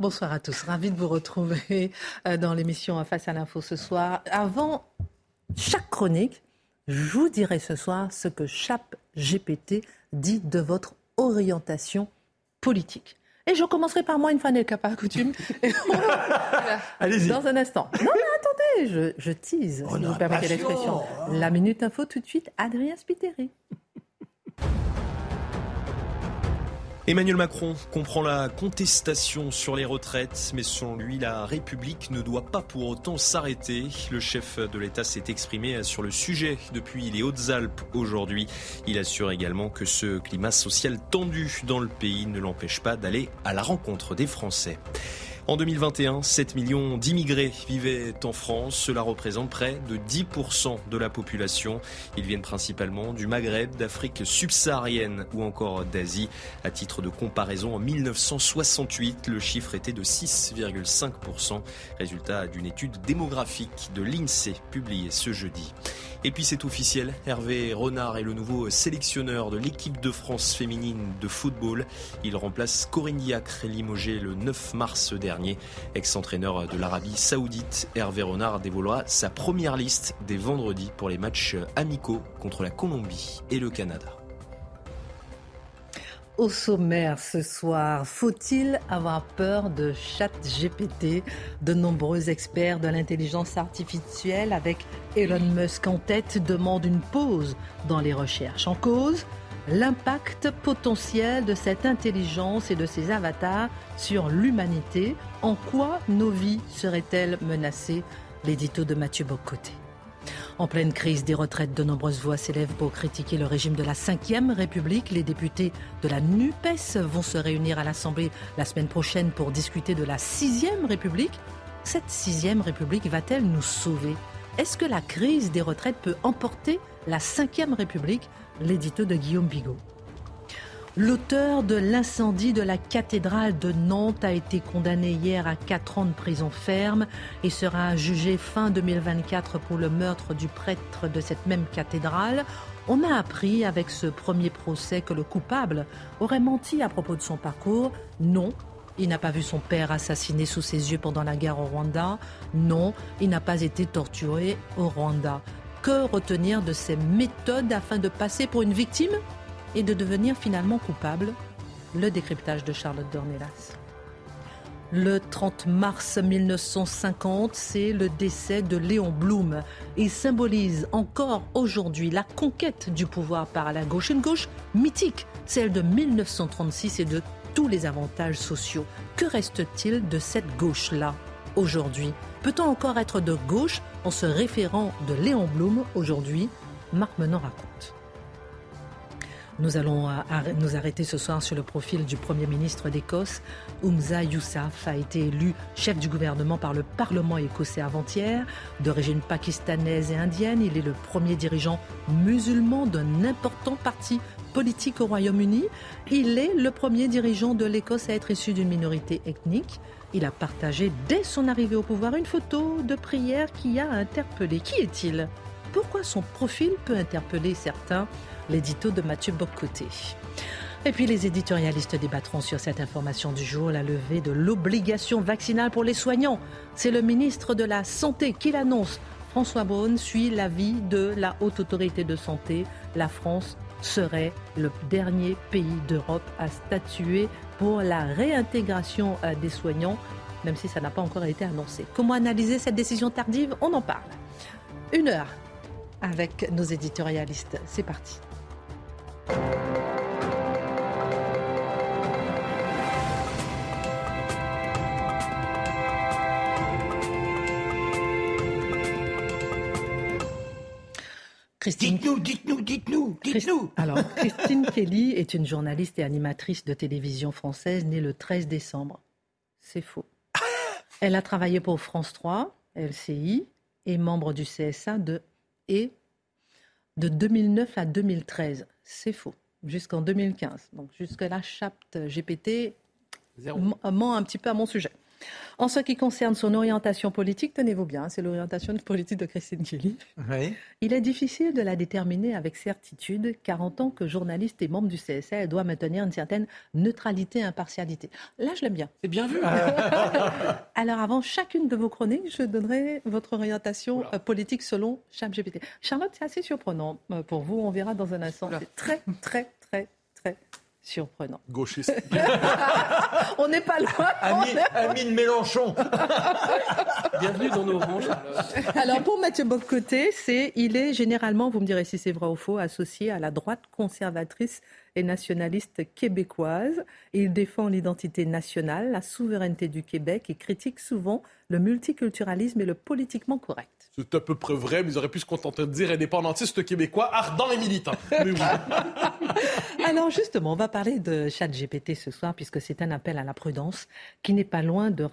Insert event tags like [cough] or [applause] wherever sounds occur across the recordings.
Bonsoir à tous, ravi de vous retrouver euh, dans l'émission Face à l'info ce soir. Avant chaque chronique, je vous dirai ce soir ce que Chap GPT dit de votre orientation politique. Et je commencerai par moi, une fois n'est pas coutume. [laughs] Allez-y. Dans un instant. Non, mais attendez, je, je tease, si vous permettez l'expression. La Minute Info, tout de suite, Adrien Spiteri. Emmanuel Macron comprend la contestation sur les retraites, mais selon lui, la République ne doit pas pour autant s'arrêter. Le chef de l'État s'est exprimé sur le sujet depuis les Hautes-Alpes aujourd'hui. Il assure également que ce climat social tendu dans le pays ne l'empêche pas d'aller à la rencontre des Français. En 2021, 7 millions d'immigrés vivaient en France. Cela représente près de 10% de la population. Ils viennent principalement du Maghreb, d'Afrique subsaharienne ou encore d'Asie. À titre de comparaison, en 1968, le chiffre était de 6,5%. Résultat d'une étude démographique de l'INSEE publiée ce jeudi. Et puis c'est officiel, Hervé Renard est le nouveau sélectionneur de l'équipe de France féminine de football. Il remplace Corinne Diacre, limogé le 9 mars dernier. Ex-entraîneur de l'Arabie Saoudite, Hervé Renard dévoilera sa première liste des vendredis pour les matchs amicaux contre la Colombie et le Canada. Au sommaire ce soir, faut-il avoir peur de chat GPT De nombreux experts de l'intelligence artificielle, avec Elon Musk en tête, demandent une pause dans les recherches. En cause, l'impact potentiel de cette intelligence et de ses avatars sur l'humanité. En quoi nos vies seraient-elles menacées? L'édito de Mathieu Bocoté. En pleine crise des retraites, de nombreuses voix s'élèvent pour critiquer le régime de la Ve République. Les députés de la NUPES vont se réunir à l'Assemblée la semaine prochaine pour discuter de la Sixième République. Cette Sixième République va-t-elle nous sauver? Est-ce que la crise des retraites peut emporter la Cinquième République? L'édito de Guillaume Bigot. L'auteur de l'incendie de la cathédrale de Nantes a été condamné hier à 4 ans de prison ferme et sera jugé fin 2024 pour le meurtre du prêtre de cette même cathédrale. On a appris avec ce premier procès que le coupable aurait menti à propos de son parcours. Non, il n'a pas vu son père assassiné sous ses yeux pendant la guerre au Rwanda. Non, il n'a pas été torturé au Rwanda. Que retenir de ces méthodes afin de passer pour une victime? Et de devenir finalement coupable Le décryptage de Charlotte Dornelas. Le 30 mars 1950, c'est le décès de Léon Blum. Il symbolise encore aujourd'hui la conquête du pouvoir par la gauche, une gauche mythique, celle de 1936 et de tous les avantages sociaux. Que reste-t-il de cette gauche-là aujourd'hui? Peut-on encore être de gauche en se référant de Léon Blum aujourd'hui? Marc Menon raconte. Nous allons euh, nous arrêter ce soir sur le profil du Premier ministre d'Écosse. Oumza Yousaf a été élu chef du gouvernement par le Parlement écossais avant-hier. D'origine pakistanaise et indienne, il est le premier dirigeant musulman d'un important parti politique au Royaume-Uni. Il est le premier dirigeant de l'Écosse à être issu d'une minorité ethnique. Il a partagé dès son arrivée au pouvoir une photo de prière qui a interpellé. Qui est-il? Pourquoi son profil peut interpeller certains l'édito de Mathieu Bocoté. Et puis les éditorialistes débattront sur cette information du jour, la levée de l'obligation vaccinale pour les soignants. C'est le ministre de la Santé qui l'annonce. François Braun suit l'avis de la Haute Autorité de Santé. La France serait le dernier pays d'Europe à statuer pour la réintégration euh, des soignants, même si ça n'a pas encore été annoncé. Comment analyser cette décision tardive? On en parle. Une heure avec nos éditorialistes. C'est parti. Christine... Dites-nous, dites-nous, dites-nous, dites-nous. Alors, [laughs] Christine Kelly est une journaliste et animatrice de télévision française née le 13 décembre. C'est faux. Elle a travaillé pour France 3, LCI, et membre du CSA de, et de 2009 à 2013. C'est faux. Jusqu'en 2015. Donc jusque-là, chapt GPT ment un petit peu à mon sujet. En ce qui concerne son orientation politique, tenez-vous bien, c'est l'orientation politique de Christine Kelly. Il est difficile de la déterminer avec certitude, car en tant que journaliste et membre du CSA, elle doit maintenir une certaine neutralité et impartialité. Là, je l'aime bien. C'est bien vu. [laughs] Alors, avant chacune de vos chroniques, je donnerai votre orientation euh, politique selon ChatGPT. Charlotte, c'est assez surprenant euh, pour vous. On verra dans un instant. C'est très, très, très, très surprenant. Gauchiste. [laughs] on n'est pas loin. Amine, Mélenchon. [laughs] Bienvenue dans nos rangs. Alors pour Mathieu Bocoté, c'est il est généralement, vous me direz si c'est vrai ou faux, associé à la droite conservatrice et nationaliste québécoise. Il défend l'identité nationale, la souveraineté du Québec et critique souvent le multiculturalisme et le politiquement correct. C'est à peu près vrai, mais ils auraient pu se contenter de dire indépendantiste québécois, ardent et militant. [laughs] Alors justement, on va parler de ChatGPT ce soir, puisque c'est un appel à la prudence qui n'est pas loin de,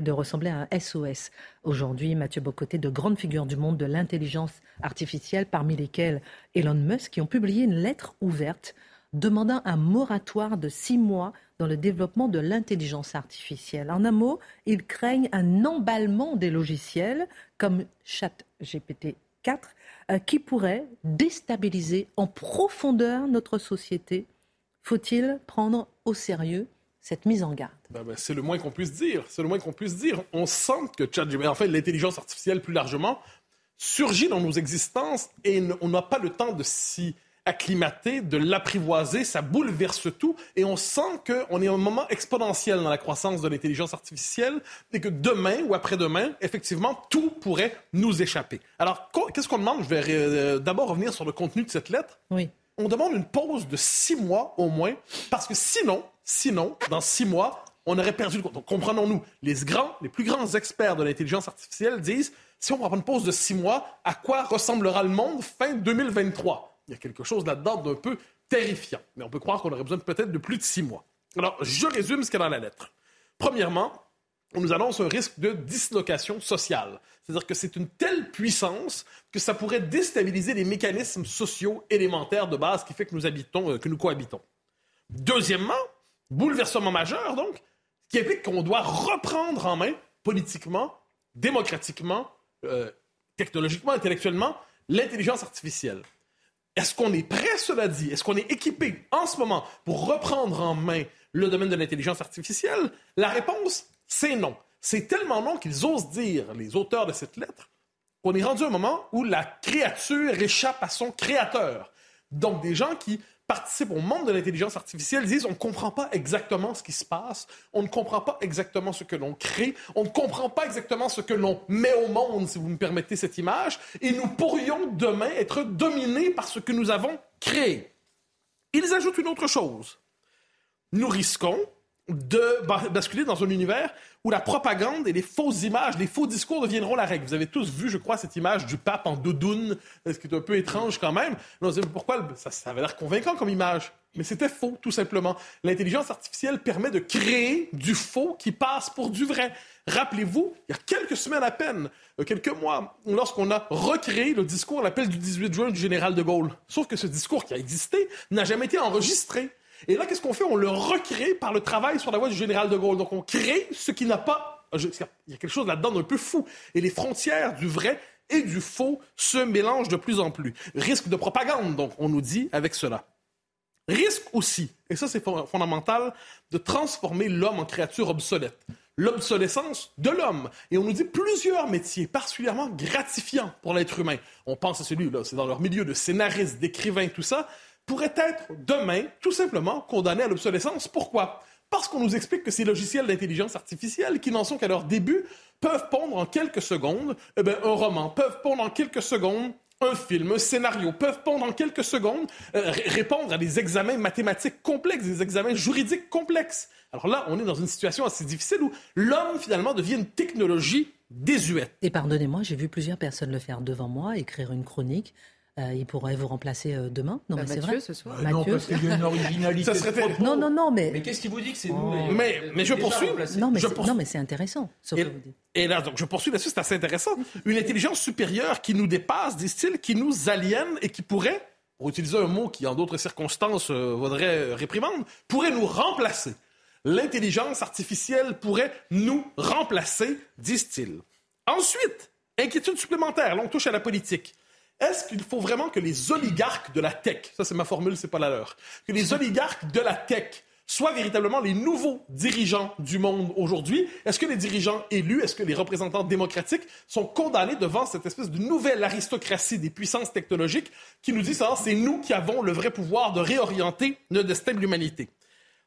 de, ressembler à un SOS. Aujourd'hui, Mathieu Bocoté, de grandes figures du monde de l'intelligence artificielle, parmi lesquelles Elon Musk, qui ont publié une lettre ouverte demandant un moratoire de six mois dans le développement de l'intelligence artificielle. En un mot, ils craignent un emballement des logiciels comme ChatGPT 4 euh, qui pourrait déstabiliser en profondeur notre société. Faut-il prendre au sérieux cette mise en garde? Ben, ben, C'est le moins qu'on puisse dire. C'est le moins qu'on puisse dire. On sent que ChatGPT, en fait, l'intelligence artificielle plus largement, surgit dans nos existences et on n'a pas le temps de s'y acclimater, de l'apprivoiser, ça bouleverse tout et on sent qu'on est à un moment exponentiel dans la croissance de l'intelligence artificielle et que demain ou après-demain, effectivement, tout pourrait nous échapper. Alors, qu'est-ce qu'on demande? Je vais euh, d'abord revenir sur le contenu de cette lettre. Oui. On demande une pause de six mois au moins parce que sinon, sinon, dans six mois, on aurait perdu le Donc, comprenons-nous, les grands, les plus grands experts de l'intelligence artificielle disent si on prend une pause de six mois, à quoi ressemblera le monde fin 2023 il y a quelque chose là-dedans d'un peu terrifiant. Mais on peut croire qu'on aurait besoin peut-être de plus de six mois. Alors, je résume ce qu'il y a dans la lettre. Premièrement, on nous annonce un risque de dislocation sociale. C'est-à-dire que c'est une telle puissance que ça pourrait déstabiliser les mécanismes sociaux élémentaires de base qui fait que nous habitons, euh, que nous cohabitons. Deuxièmement, bouleversement majeur, donc, qui implique qu'on doit reprendre en main politiquement, démocratiquement, euh, technologiquement, intellectuellement, l'intelligence artificielle. Est-ce qu'on est prêt, cela dit? Est-ce qu'on est équipé en ce moment pour reprendre en main le domaine de l'intelligence artificielle? La réponse, c'est non. C'est tellement non qu'ils osent dire, les auteurs de cette lettre, qu'on est rendu à un moment où la créature échappe à son créateur. Donc des gens qui participent au monde de l'intelligence artificielle disent on ne comprend pas exactement ce qui se passe, on ne comprend pas exactement ce que l'on crée, on ne comprend pas exactement ce que l'on met au monde, si vous me permettez cette image, et nous pourrions demain être dominés par ce que nous avons créé. Ils ajoutent une autre chose. Nous risquons de basculer dans un univers où la propagande et les fausses images, les faux discours deviendront la règle. Vous avez tous vu, je crois, cette image du pape en doudoune, ce qui est un peu étrange quand même? pourquoi ça, ça avait l'air convaincant comme image mais c'était faux, tout simplement. L'intelligence artificielle permet de créer du faux qui passe pour du vrai. Rappelez-vous, il y a quelques semaines à peine, euh, quelques mois, lorsqu'on a recréé le discours, l'appel du 18 juin du général de Gaulle. Sauf que ce discours qui a existé n'a jamais été enregistré. Et là, qu'est-ce qu'on fait? On le recrée par le travail sur la voie du général de Gaulle. Donc, on crée ce qui n'a pas... Il y a quelque chose là-dedans d'un peu fou. Et les frontières du vrai et du faux se mélangent de plus en plus. Risque de propagande, donc, on nous dit avec cela. Risque aussi, et ça c'est fondamental, de transformer l'homme en créature obsolète. L'obsolescence de l'homme. Et on nous dit plusieurs métiers particulièrement gratifiants pour l'être humain. On pense à celui-là, c'est dans leur milieu de scénariste, d'écrivain, tout ça pourrait être demain tout simplement condamné à l'obsolescence. Pourquoi? Parce qu'on nous explique que ces logiciels d'intelligence artificielle, qui n'en sont qu'à leur début, peuvent pondre en quelques secondes eh un roman, peuvent pondre en quelques secondes un film, un scénario, peuvent pondre en quelques secondes, euh, répondre à des examens mathématiques complexes, des examens juridiques complexes. Alors là, on est dans une situation assez difficile où l'homme, finalement, devient une technologie désuète. Et pardonnez-moi, j'ai vu plusieurs personnes le faire devant moi, écrire une chronique il pourrait vous remplacer euh, demain. Non, Bah, mais c'est Mathieu, vrai. ce soir. Non, Mathieu. parce qu'il y a une originalité. Ça serait de. Non, non, non, mais, Mais qu'est-ce qui vous dit que c'est Oh. Mais- mais je poursuis. non, mais Je c'est- poursuis- non, mais c'est intéressant. Ce que Et, vous dites. et là, donc, je poursuis là-dessus, c'est assez intéressant. Une intelligence supérieure qui nous dépasse, disent-ils, qui nous aliène et qui pourrait, pour utiliser un mot qui, en d'autres circonstances, euh, vaudrait euh, réprimande, pourrait nous remplacer. L'intelligence artificielle pourrait nous remplacer, disent-ils. Ensuite, inquiétude supplémentaire, là on touche à la politique. Est-ce qu'il faut vraiment que les oligarques de la tech, ça c'est ma formule, c'est pas la leur, que les [laughs] oligarques de la tech soient véritablement les nouveaux dirigeants du monde aujourd'hui? Est-ce que les dirigeants élus, est-ce que les représentants démocratiques sont condamnés devant cette espèce de nouvelle aristocratie des puissances technologiques qui nous dit ça, c'est nous qui avons le vrai pouvoir de réorienter le destin de l'humanité?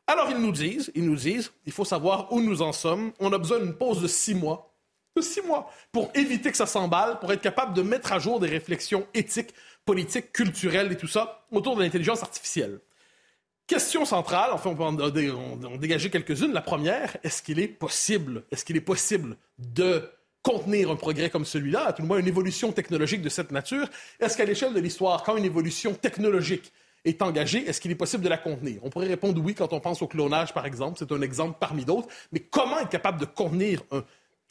Alors ils nous disent, ils nous disent, il faut savoir où nous en sommes. On a besoin d'une pause de six mois, de six mois, pour éviter que ça s'emballe, pour être capable de mettre à jour des réflexions éthiques, politiques, culturelles et tout ça autour de l'intelligence artificielle. Question centrale, enfin on peut en, en dégager quelques-unes. La première, est-ce qu'il est possible, est-ce qu'il est possible de contenir un progrès comme celui-là, à tout le moins une évolution technologique de cette nature? Est-ce qu'à l'échelle de l'histoire, quand une évolution technologique est engagée, est-ce qu'il est possible de la contenir? On pourrait répondre oui quand on pense au clonage, par exemple. C'est un exemple parmi d'autres. Mais comment être capable de contenir un-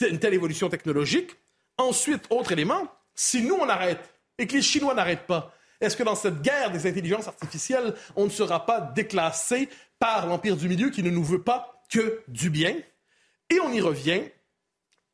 une telle évolution technologique? Ensuite, autre élément, si nous on arrête et que les Chinois n'arrêtent pas, est-ce que dans cette guerre des intelligences artificielles, on ne sera pas déclassé par l'Empire du Milieu qui ne nous veut pas que du bien? Et on y revient.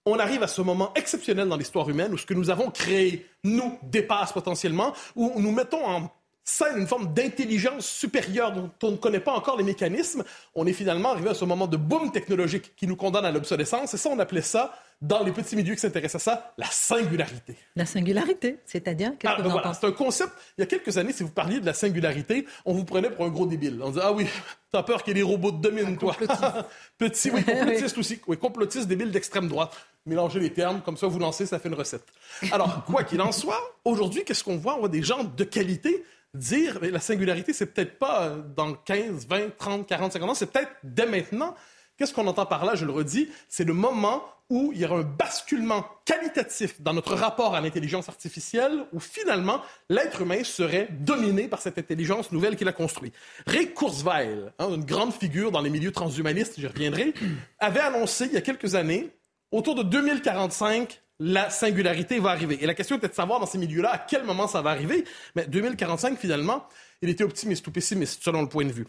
On arrive à ce moment exceptionnel dans l'histoire humaine où ce que nous avons créé nous dépasse potentiellement, où nous mettons en scène une forme d'intelligence supérieure dont on ne connaît pas encore les mécanismes. On est finalement arrivé à ce moment de boom technologique qui nous condamne à l'obsolescence. Et ça, on appelait ça, dans les petits milieux qui s'intéressent à ça, la singularité. La singularité, c'est-à-dire, qu'est-ce Ah, que vous voilà, c'est un concept. Il y a quelques années, si vous parliez de la singularité, on vous prenait pour un gros débile. On disait Ah oui, [laughs] t'as peur que les robots te dominent, toi. [laughs] Petit, oui, [laughs] complotiste aussi. Oui, complotiste débile d'extrême droite. Mélangez les termes, comme ça vous lancez, ça fait une recette. Alors, quoi qu'il en soit, aujourd'hui, qu'est-ce qu'on voit? On voit des gens de qualité dire Mais la singularité, c'est peut-être pas euh, dans 15, 20, 30, 40, 50 ans, c'est peut-être dès maintenant. Qu'est-ce qu'on entend par là? Je le redis, c'est le moment où il y aura un basculement qualitatif dans notre rapport à l'intelligence artificielle, où finalement l'être humain serait dominé par cette intelligence nouvelle qu'il a construite. Ray Kurzweil, hein, une grande figure dans les milieux transhumanistes, j'y reviendrai, avait annoncé il y a quelques années, autour de 2045, la singularité va arriver. Et la question était de savoir dans ces milieux-là à quel moment ça va arriver. Mais 2045, finalement, il était optimiste ou pessimiste selon le point de vue.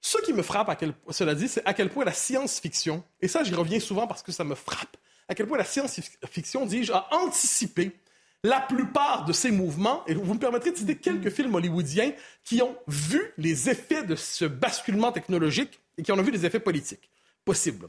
Ce qui me frappe, à quel, cela dit, c'est à quel point la science-fiction, et ça j'y reviens souvent parce que ça me frappe, à quel point la science-fiction, dis-je, a anticipé la plupart de ces mouvements, et vous me permettrez de citer quelques films hollywoodiens qui ont vu les effets de ce basculement technologique et qui en ont vu des effets politiques possibles.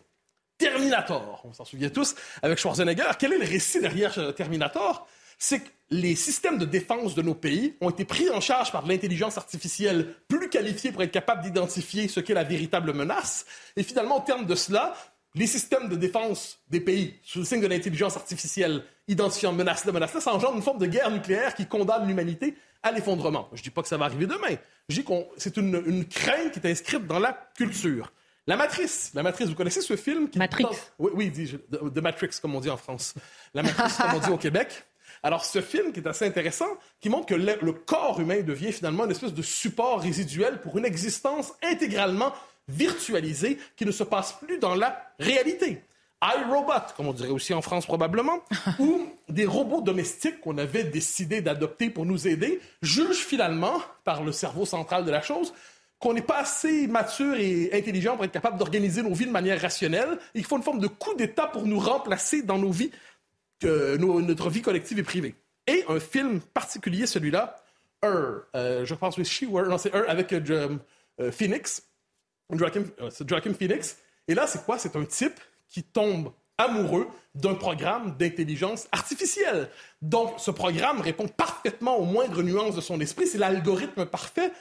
Terminator, on s'en souvient tous, avec Schwarzenegger. Quel est le récit derrière euh, Terminator? C'est que les systèmes de défense de nos pays ont été pris en charge par l'intelligence artificielle plus qualifiée pour être capable d'identifier ce qu'est la véritable menace. Et finalement, au terme de cela, les systèmes de défense des pays, sous le signe de l'intelligence artificielle, identifiant menace de menace, ça engendre une forme de guerre nucléaire qui condamne l'humanité à l'effondrement. Je dis pas que ça va arriver demain. Je dis que c'est une crainte qui est inscrite dans la culture. La Matrice. La Matrice, vous connaissez ce film qui Matrix. tente- Oui, oui, de, de Matrix, comme on dit en France. La Matrice, comme on dit au Québec. Alors, ce film qui est assez intéressant, qui montre que le, le corps humain devient finalement une espèce de support résiduel pour une existence intégralement virtualisée qui ne se passe plus dans la réalité. iRobot, comme on dirait aussi en France probablement, [laughs] ou des robots domestiques qu'on avait décidé d'adopter pour nous aider, jugent finalement, par le cerveau central de la chose, qu'on n'est pas assez mature et intelligent pour être capable d'organiser nos vies de manière rationnelle. Il faut une forme de coup d'État pour nous remplacer dans nos vies, notre vie collective et privée. Et un film particulier, celui-là, Her, euh, je pense que She, Her, non, c'est Her avec euh, euh, Phoenix, c'est Joaquin Phoenix. Et là, c'est quoi? C'est un type qui tombe amoureux d'un programme d'intelligence artificielle. Donc, ce programme répond parfaitement aux moindres nuances de son esprit. C'est l'algorithme parfait.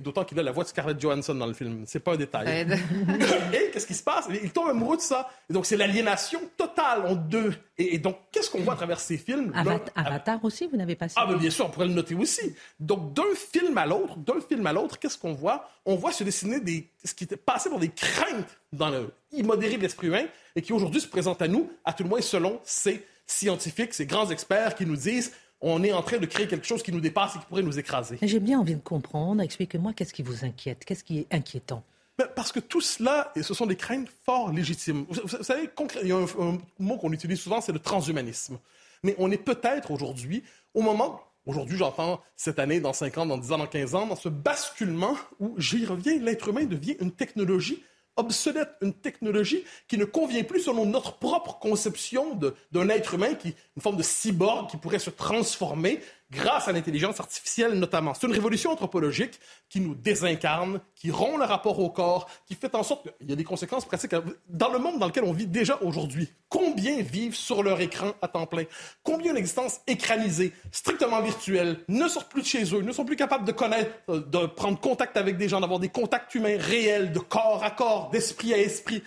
D'autant qu'il a la voix de Scarlett Johansson dans le film. C'est pas un détail. Ça [laughs] et qu'est-ce qui se passe? Il tombe amoureux de ça. Et donc, c'est l'aliénation totale en deux. Et, et donc, qu'est-ce qu'on voit à travers ces films? Avatar aussi, vous n'avez pas ah, cité ben bien sûr, on pourrait le noter aussi. Donc, d'un film à l'autre, d'un film à l'autre, qu'est-ce qu'on voit? On voit se dessiner des, ce qui était passé pour des craintes dans le immodéré de l'esprit humain et qui aujourd'hui se présentent à nous, à tout le moins selon ces scientifiques, ces grands experts qui nous disent on est en train de créer quelque chose qui nous dépasse et qui pourrait nous écraser. J'ai bien envie de comprendre. Expliquez-moi qu'est-ce qui vous inquiète, qu'est-ce qui est inquiétant? Ben, parce que tout cela, ce sont des craintes fort légitimes. Vous, vous savez, il y a un, un mot qu'on utilise souvent, c'est le transhumanisme. Mais on est peut-être aujourd'hui, au moment, aujourd'hui j'entends cette année, dans 5 ans, dans 10 ans, dans 15 ans, dans ce basculement où, j'y reviens, l'être humain devient une technologie obsolète, une technologie qui ne convient plus selon notre propre conception d'un être humain, qui, une forme de cyborg qui pourrait se transformer grâce à l'intelligence artificielle notamment. C'est une révolution anthropologique qui nous désincarne, qui rompt le rapport au corps, qui fait en sorte qu'il y a des conséquences pratiques dans le monde dans lequel on vit déjà aujourd'hui. Combien vivent sur leur écran à temps plein? Combien d'existences écranisées, strictement virtuelles, ne sortent plus de chez eux, ne sont plus capables de connaître, euh, de prendre contact avec des gens, d'avoir des contacts humains réels, de corps à corps, d'esprit à esprit?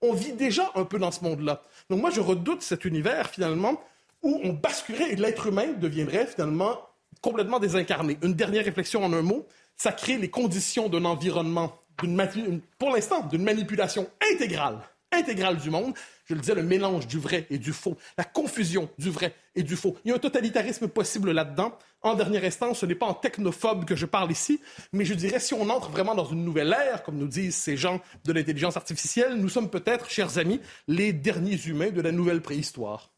On vit déjà un peu dans ce monde-là. Donc moi, je redoute cet univers, finalement, où on basculerait et l'être humain deviendrait finalement complètement désincarné. Une dernière réflexion en un mot, ça crée les conditions d'un environnement, pour l'instant, d'une manipulation intégrale, intégrale du monde. Je le disais, le mélange du vrai et du faux, la confusion du vrai et du faux. Il y a un totalitarisme possible là-dedans. En dernière instance, ce n'est pas en technophobe que je parle ici, mais je dirais si on entre vraiment dans une nouvelle ère, comme nous disent ces gens de l'intelligence artificielle, nous sommes peut-être, chers amis, les derniers humains de la nouvelle préhistoire.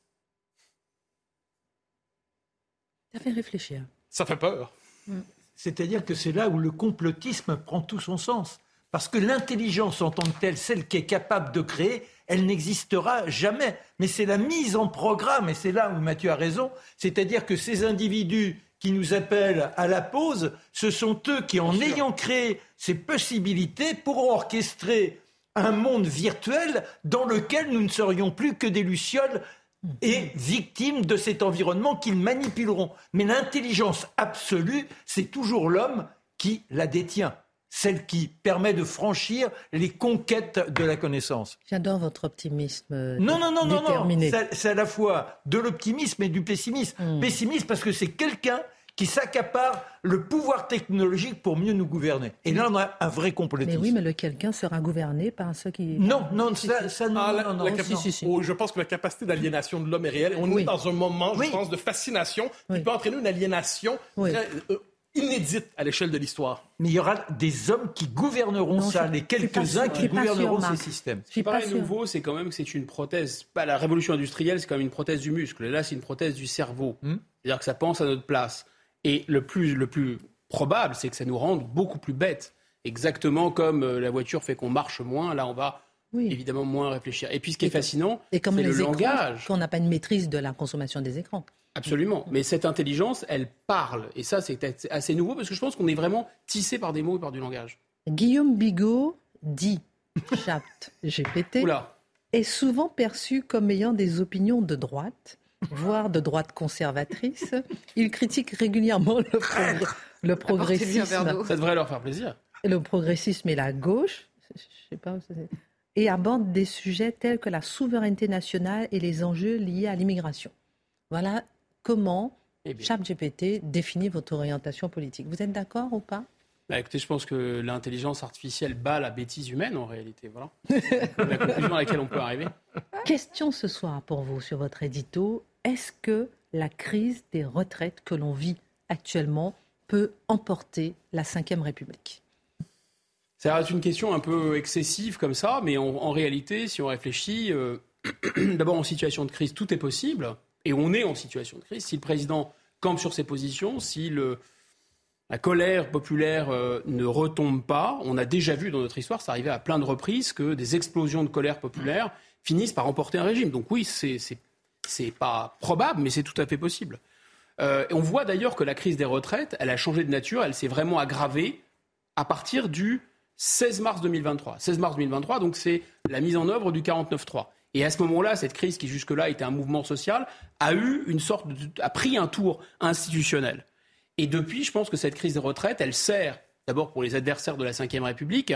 Ça fait réfléchir. Ça fait peur. C'est-à-dire que c'est là où le complotisme prend tout son sens. Parce que l'intelligence en tant que telle, celle qui est capable de créer, elle n'existera jamais. Mais c'est la mise en programme, et c'est là où Mathieu a raison, c'est-à-dire que ces individus qui nous appellent à la pause, ce sont eux qui, en ayant créé ces possibilités, pourront orchestrer un monde virtuel dans lequel nous ne serions plus que des lucioles et victimes de cet environnement qu'ils manipuleront. Mais l'intelligence absolue, c'est toujours l'homme qui la détient celle qui permet de franchir les conquêtes de la connaissance. J'adore votre optimisme. Non, non, non, non, non. C'est à la fois de l'optimisme et du pessimisme. Hmm. Pessimisme parce que c'est quelqu'un qui s'accapare le pouvoir technologique pour mieux nous gouverner. Et là, on a un vrai complotisme. Mais oui, mais le quelqu'un sera gouverné par ceux qui... Non, non, ça, ça non, ah, non, non, oh, je pense que la capacité d'aliénation de l'homme est réelle. On est dans un moment, je pense, de fascination qui peut entraîner une aliénation euh, inédite à l'échelle de l'histoire. Mais il y aura des hommes qui gouverneront ça, les quelques-uns qui gouverneront ces systèmes. Ce qui paraît nouveau, c'est quand même que c'est une prothèse. Pas la révolution industrielle, c'est quand même une prothèse du muscle. là, c'est une prothèse du cerveau. Hmm. C'est-à-dire que ça pense à notre place. Et le plus, le plus probable, c'est que ça nous rende beaucoup plus bêtes. Exactement comme euh, la voiture fait qu'on marche moins, là on va évidemment moins réfléchir. Et puis ce qui est fascinant, c'est le langage. Qu'on n'a pas une maîtrise de la consommation des écrans. Absolument. Mais cette intelligence, elle parle. Et ça, c'est assez nouveau parce que je pense qu'on est vraiment tissé par des mots et par du langage. Guillaume Bigot dit chat GPT est souvent perçu comme ayant des opinions de droite voire de droite conservatrice. Il critique régulièrement le, progressisme. Ça devrait leur faire plaisir. Le progressisme et la gauche, je sais pas et aborde des sujets tels que la souveraineté nationale et les enjeux liés à l'immigration. Voilà comment eh ChatGPT définit votre orientation politique. Vous êtes d'accord ou pas? Bah, écoutez, je pense que l'intelligence artificielle bat la bêtise humaine en réalité. Voilà [laughs] la conclusion à laquelle on peut arriver. Question ce soir pour vous sur votre édito est-ce que la crise des retraites que l'on vit actuellement peut emporter la Ve République? Reste une question un peu excessive comme ça, mais en, réalité, si on réfléchit, euh, [clears throat] d'abord en situation de crise, tout est possible, et on est en situation de crise. Si le président campe sur ses positions, si la colère populaire euh, ne retombe pas, on a déjà vu dans notre histoire, ça arrivait à plein de reprises, que des explosions de colère populaire finissent par emporter un régime. Donc oui, c'est c'est pas probable, mais c'est tout à fait possible. Euh, on voit d'ailleurs que la crise des retraites, elle a changé de nature, elle s'est vraiment aggravée à partir du 16 mars 2023. 16 mars 2023, donc c'est la mise en œuvre du 49.3. Et à ce moment-là, cette crise qui jusque-là était un mouvement social a eu une sorte a pris un tour institutionnel. Et depuis, je pense que cette crise des retraites, elle sert d'abord pour les adversaires de la Ve République.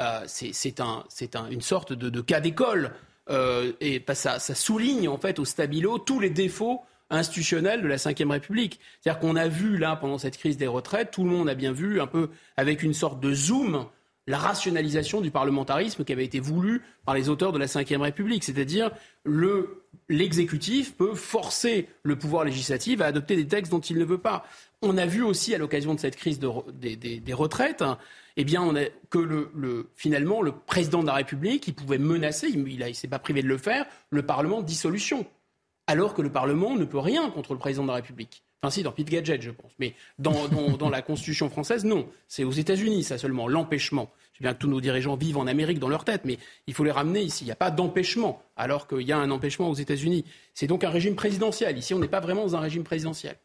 Euh, c'est un, une sorte de cas d'école euh, et ça, souligne en fait au stabilo tous les défauts institutionnels de la Ve République. C'est-à-dire qu'on a vu là pendant cette crise des retraites, tout le monde a bien vu un peu avec une sorte de zoom la rationalisation du parlementarisme qui avait été voulu par les auteurs de la Ve République. C'est-à-dire, l'exécutif peut forcer le pouvoir législatif à adopter des textes dont il ne veut pas. On a vu aussi, à l'occasion de cette crise des, retraites, eh bien, on a, que le, finalement, le président de la République, il pouvait menacer, il ne s'est pas privé de le faire, le Parlement de dissolution. Alors que le Parlement ne peut rien contre le président de la République. Enfin, si, dans Pete Gadget, je pense. Mais dans, dans, la Constitution française, non. C'est aux États-Unis, ça seulement, l'empêchement. Je bien que tous nos dirigeants vivent en Amérique dans leur tête, mais il faut les ramener ici. Il n'y a pas d'empêchement, alors qu'il y a un empêchement aux États-Unis. C'est donc un régime présidentiel. Ici, on n'est pas vraiment dans un régime présidentiel.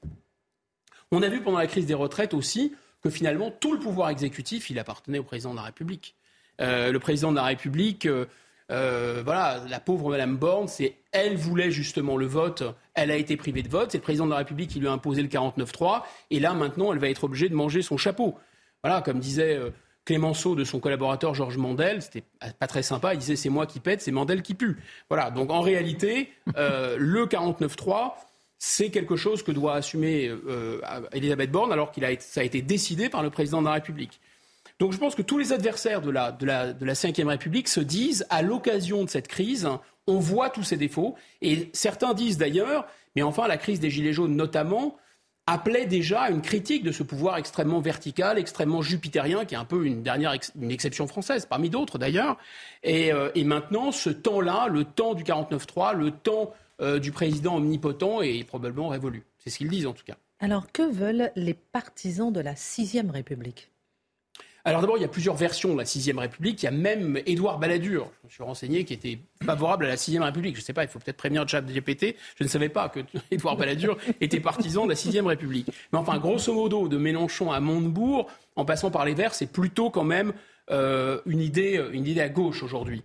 On a vu pendant la crise des retraites aussi que finalement, tout le pouvoir exécutif, il appartenait au président de la République. Euh, le président de la République. Euh, euh, voilà, la pauvre Madame Borne, c'est elle voulait justement le vote, elle a été privée de vote, c'est le président de la République qui lui a imposé le 49-3, et là maintenant elle va être obligée de manger son chapeau. Voilà, comme disait Clémenceau de son collaborateur Georges Mandel, c'était pas très sympa, il disait c'est moi qui pète, c'est Mandel qui pue. Voilà, donc en réalité, le 49-3, c'est quelque chose que doit assumer Elisabeth Borne alors qu'il a ça a été décidé par le président de la République. Donc je pense que tous les adversaires de la, de la, de la Ve République se disent, à l'occasion de cette crise, on voit tous ces défauts. Et certains disent d'ailleurs, mais enfin la crise des Gilets jaunes notamment, appelait déjà à une critique de ce pouvoir extrêmement vertical, extrêmement jupitérien, qui est un peu une dernière une exception française, parmi d'autres d'ailleurs. Et, euh, et, maintenant, ce temps-là, le temps du 49-3, le temps euh, du président omnipotent est probablement révolu. C'est ce qu'ils disent en tout cas. Alors que veulent les partisans de la Sixième République? Alors d'abord, il y a plusieurs versions de la Sixième République. Il y a même Édouard Balladur, je me suis renseigné, qui était favorable à la Sixième République. Je ne sais pas, il faut peut-être prévenir le chat GPT. Je ne savais pas que [laughs] Édouard Balladur était partisan de la Sixième République. Mais enfin, grosso modo, de Mélenchon à Montebourg, en passant par les Verts, c'est plutôt quand même euh, une, idée, une idée à gauche aujourd'hui.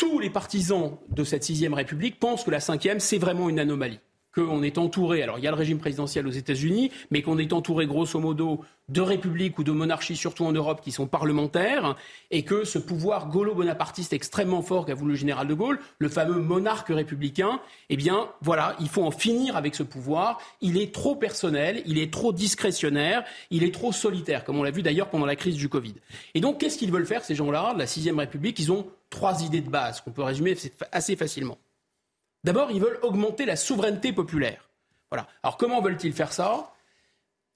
Tous les partisans de cette Sixième République pensent que la Cinquième, c'est vraiment une anomalie qu'on est entouré, alors il y a le régime présidentiel aux États-Unis, mais qu'on est entouré grosso modo de républiques ou de monarchies, surtout en Europe, qui sont parlementaires, et que ce pouvoir gaulo-bonapartiste extrêmement fort qu'a voulu le général de Gaulle, le fameux monarque républicain, eh bien voilà, il faut en finir avec ce pouvoir. Il est trop personnel, il est trop discrétionnaire, il est trop solitaire, comme on l'a vu d'ailleurs pendant la crise du Covid. Et donc qu'est-ce qu'ils veulent faire, ces gens-là, de la Sixième République? Ils ont trois idées de base qu'on peut résumer assez facilement. D'abord, ils veulent augmenter la souveraineté populaire. Alors comment veulent-ils faire ça?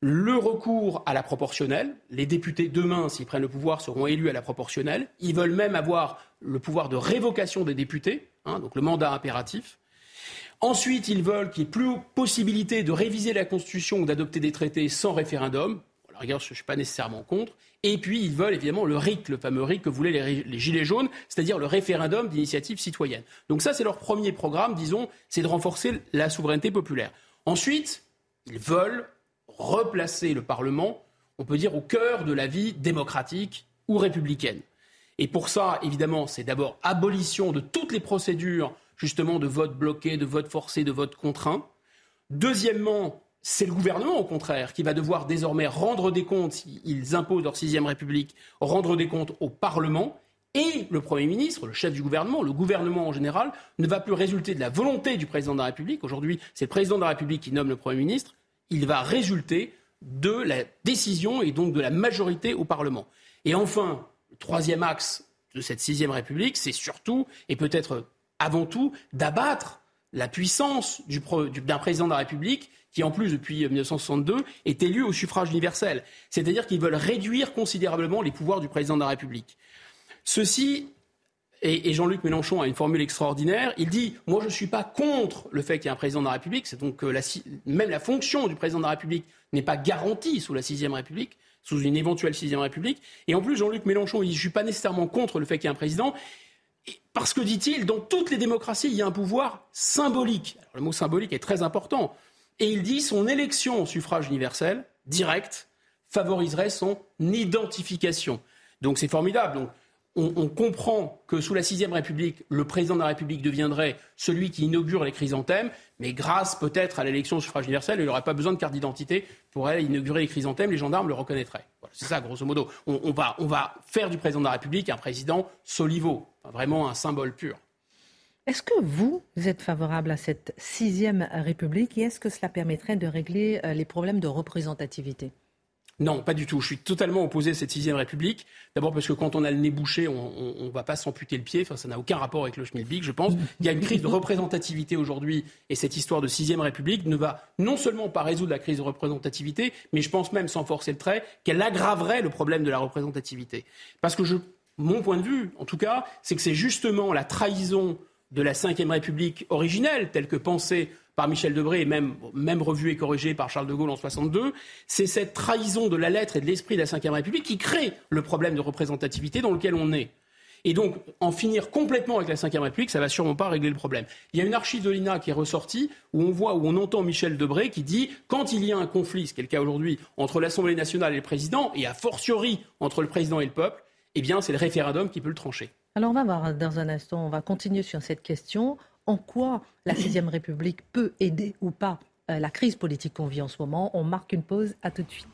Le recours à la proportionnelle. Les députés demain, s'ils prennent le pouvoir, seront élus à la proportionnelle. Ils veulent même avoir le pouvoir de révocation des députés, hein, donc le mandat impératif. Ensuite, ils veulent qu'il n'y ait plus possibilité de réviser la Constitution ou d'adopter des traités sans référendum. Alors, je ne suis pas nécessairement contre. Et puis, ils veulent évidemment le RIC, le fameux RIC que voulaient les, Gilets jaunes, c'est-à-dire le référendum d'initiative citoyenne. Donc ça, c'est leur premier programme, disons, c'est de renforcer la souveraineté populaire. Ensuite, ils veulent replacer le Parlement, on peut dire, au cœur de la vie démocratique ou républicaine. Et pour ça, évidemment, c'est d'abord abolition de toutes les procédures, justement, de vote bloqué, de vote forcé, de vote contraint. Deuxièmement, c'est le gouvernement, au contraire, qui va devoir désormais rendre des comptes, s'ils imposent leur sixième République, rendre des comptes au Parlement. Et le Premier ministre, le chef du gouvernement, le gouvernement en général, ne va plus résulter de la volonté du président de la République. Aujourd'hui, c'est le président de la République qui nomme le Premier ministre. Il va résulter de la décision et donc de la majorité au Parlement. Et enfin, le troisième axe de cette sixième République, c'est surtout, et peut-être avant tout, d'abattre la puissance d'un président de la République qui en plus depuis 1962 est élu au suffrage universel. C'est-à-dire qu'ils veulent réduire considérablement les pouvoirs du président de la République. Ceci, et, Jean-Luc Mélenchon a une formule extraordinaire, il dit, moi je ne suis pas contre le fait qu'il y ait un président de la République, c'est donc la, même la fonction du président de la République n'est pas garantie sous la sixième République, sous une éventuelle sixième République. Et en plus, Jean-Luc Mélenchon, il je ne suis pas nécessairement contre le fait qu'il y ait un président, parce que, dit-il, dans toutes les démocraties, il y a un pouvoir symbolique. le mot symbolique est très important. Et il dit son élection au suffrage universel, direct, favoriserait son identification. Donc c'est formidable. Donc, on, comprend que sous la sixième République, le président de la République deviendrait celui qui inaugure les chrysanthèmes, mais grâce peut-être à l'élection au suffrage universel, il n'aurait pas besoin de carte d'identité pour aller inaugurer les chrysanthèmes, les gendarmes le reconnaîtraient. c'est ça, grosso modo. On, va, on va faire du président de la République un président solivo, vraiment un symbole pur. Est-ce que vous, êtes favorable à cette sixième République et est-ce que cela permettrait de régler euh, les problèmes de représentativité? Non, pas du tout. Je suis totalement opposé à cette sixième République. D'abord parce que quand on a le nez bouché, on ne va pas s'amputer le pied. Enfin, ça n'a aucun rapport avec le schmilblick, je pense. Il y a une crise de représentativité aujourd'hui et cette histoire de sixième République ne va non seulement pas résoudre la crise de représentativité, mais je pense même, sans forcer le trait, qu'elle aggraverait le problème de la représentativité. Parce que mon point de vue, en tout cas, c'est que c'est justement la trahison de la Ve République originelle, telle que pensée par Michel Debré et même, même revue et corrigée par Charles de Gaulle en 62, c'est cette trahison de la lettre et de l'esprit de la Ve République qui crée le problème de représentativité dans lequel on est. Et donc, en finir complètement avec la Ve République, ça va sûrement pas régler le problème. Il y a une archive de l'INA qui est ressortie où on voit, où on entend Michel Debré qui dit quand il y a un conflit, ce qui est le cas aujourd'hui, entre l'Assemblée nationale et le président, et a fortiori entre le président et le peuple, eh bien, c'est le référendum qui peut le trancher. Alors, on va voir dans un instant, on va continuer sur cette question en quoi la [coughs] Sixième République peut aider ou pas euh, la crise politique qu'on vit en ce moment? On marque une pause, à tout de suite.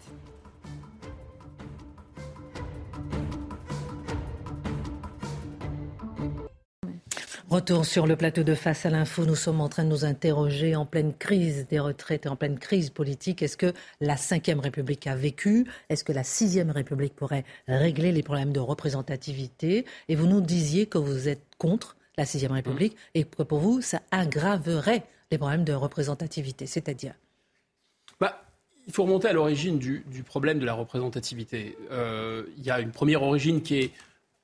Retour sur le plateau de Face à l'info. Nous sommes en train de nous interroger en pleine crise des retraites et en pleine crise politique. Est-ce que la Ve République a vécu? Est-ce que la Sixième République pourrait régler les problèmes de représentativité? Et vous nous disiez que vous êtes contre la Sixième République, mmh. et que pour vous, ça aggraverait les problèmes de représentativité, c'est-à-dire? Bah, Il faut remonter à l'origine du, problème de la représentativité. Euh, il y a une première origine qui est,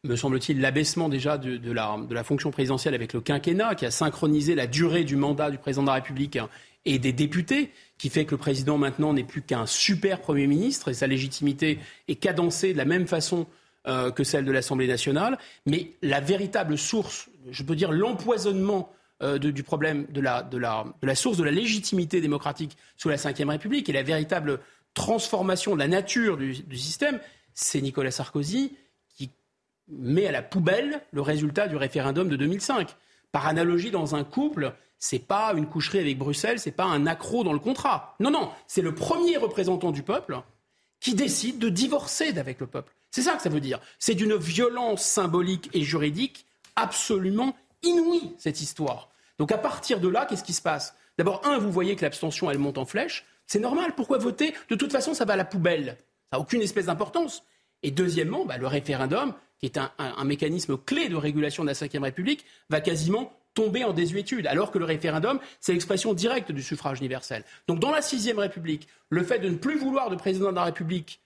me semble-t-il, l'abaissement déjà de, la, fonction présidentielle avec le quinquennat, qui a synchronisé la durée du mandat du président de la République et des députés, qui fait que le président maintenant n'est plus qu'un super Premier ministre et sa légitimité est cadencée de la même façon euh, que celle de l'Assemblée nationale. Mais la véritable source, je peux dire l'empoisonnement euh, du problème de la, source de la légitimité démocratique sous la Ve République et la véritable transformation de la nature du, système, c'est Nicolas Sarkozy met à la poubelle le résultat du référendum de 2005. Par analogie, dans un couple, c'est pas une coucherie avec Bruxelles, c'est pas un accro dans le contrat. Non, non, c'est le premier représentant du peuple qui décide de divorcer d'avec le peuple. C'est ça que ça veut dire. C'est d'une violence symbolique et juridique absolument inouïe, cette histoire. Donc à partir de là, qu'est-ce qui se passe? D'abord, un, vous voyez que l'abstention, elle monte en flèche. C'est normal. Pourquoi voter? De toute façon, ça va à la poubelle. Ça n'a aucune espèce d'importance. Et deuxièmement, bah, le référendum, qui est un, mécanisme clé de régulation de la Ve République, va quasiment tomber en désuétude, alors que le référendum, c'est l'expression directe du suffrage universel. Donc dans la Sixième République, le fait de ne plus vouloir de président de la République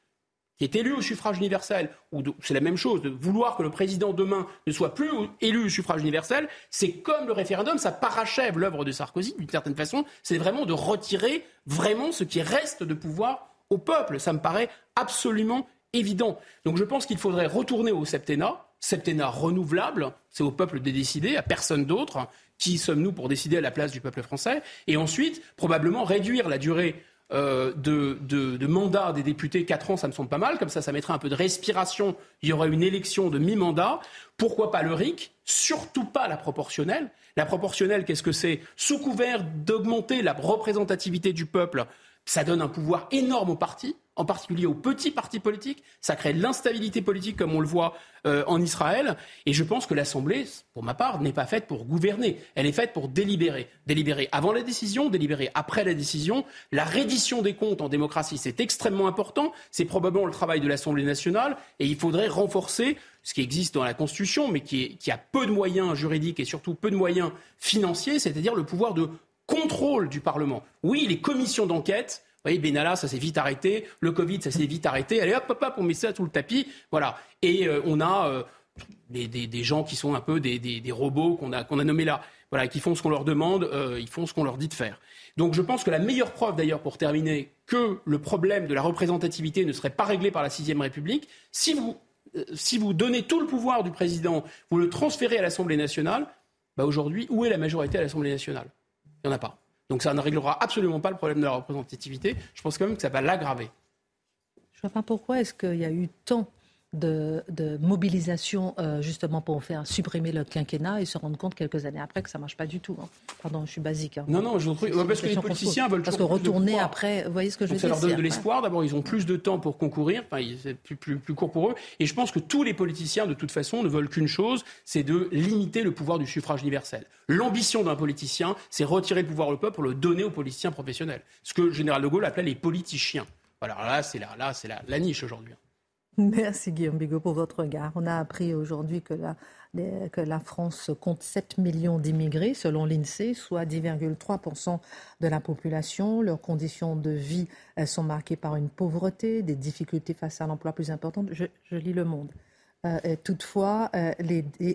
qui est élu au suffrage universel, ou c'est la même chose, de vouloir que le président demain ne soit plus élu au suffrage universel, c'est comme le référendum, ça parachève l'œuvre de Sarkozy d'une certaine façon, c'est vraiment de retirer vraiment ce qui reste de pouvoir au peuple. Ça me paraît absolument évident. Donc je pense qu'il faudrait retourner au septennat, septennat renouvelable, c'est au peuple de décider, à personne d'autre. Qui sommes-nous pour décider à la place du peuple français? Et ensuite, probablement réduire la durée euh, de, mandat des députés, 4 ans, ça me semble pas mal. Comme ça, ça mettrait un peu de respiration. Il y aurait une élection de mi-mandat. Pourquoi pas le RIC? Surtout pas la proportionnelle. La proportionnelle, qu'est-ce que c'est? Sous couvert d'augmenter la représentativité du peuple, ça donne un pouvoir énorme aux partis en particulier aux petits partis politiques. Ça crée de l'instabilité politique, comme on le voit euh, en Israël. Et je pense que l'Assemblée, pour ma part, n'est pas faite pour gouverner. Elle est faite pour délibérer. Délibérer avant la décision, délibérer après la décision. La reddition des comptes en démocratie, c'est extrêmement important. C'est probablement le travail de l'Assemblée nationale. Et il faudrait renforcer ce qui existe dans la Constitution, mais qui, a peu de moyens juridiques et surtout peu de moyens financiers, c'est-à-dire le pouvoir de contrôle du Parlement. Oui, les commissions d'enquête voyez, Benalla, ça s'est vite arrêté. Le Covid, ça s'est vite arrêté. Allez, hop, hop, hop, on met ça sous le tapis. Voilà. Et euh, on a euh, des, gens qui sont un peu des, robots qu'on a, nommés là. Voilà, qui font ce qu'on leur demande, euh, ils font ce qu'on leur dit de faire. Donc je pense que la meilleure preuve, d'ailleurs, pour terminer, que le problème de la représentativité ne serait pas réglé par la Sixième République, si vous, si vous donnez tout le pouvoir du président, vous le transférez à l'Assemblée nationale, bah aujourd'hui, où est la majorité à l'Assemblée nationale? Il n'y en a pas. Donc ça ne réglera absolument pas le problème de la représentativité. Je pense quand même que ça va l'aggraver. Je ne vois pas pourquoi est-ce qu'il y a eu tant de, mobilisation euh, justement pour faire supprimer le quinquennat et se rendre compte quelques années après que ça ne marche pas du tout. Hein. Pardon, je suis basique. Hein. Non, non, je trouve. parce que les politiciens veulent Parce que retourner après, vous voyez ce que je veux dire Ça leur donne de l'espoir. D'abord, ils ont plus de temps pour concourir. Enfin, c'est plus, plus, plus court pour eux. Et je pense que tous les politiciens, de toute façon, ne veulent qu'une chose c'est de limiter le pouvoir du suffrage universel. L'ambition d'un politicien, c'est retirer le pouvoir au peuple pour le donner aux politiciens professionnels. Ce que le général de Gaulle appelait les politiciens. Alors là, c'est là, c'est la, la niche aujourd'hui. [laughs] Merci Guillaume Bigot pour votre regard. On a appris aujourd'hui que la, France compte 7 millions d'immigrés selon l'INSEE, soit 10,3% de la population. Leurs conditions de vie sont marquées par une pauvreté, des difficultés face à l'emploi plus importantes. Je, lis Le Monde. Euh, toutefois, euh,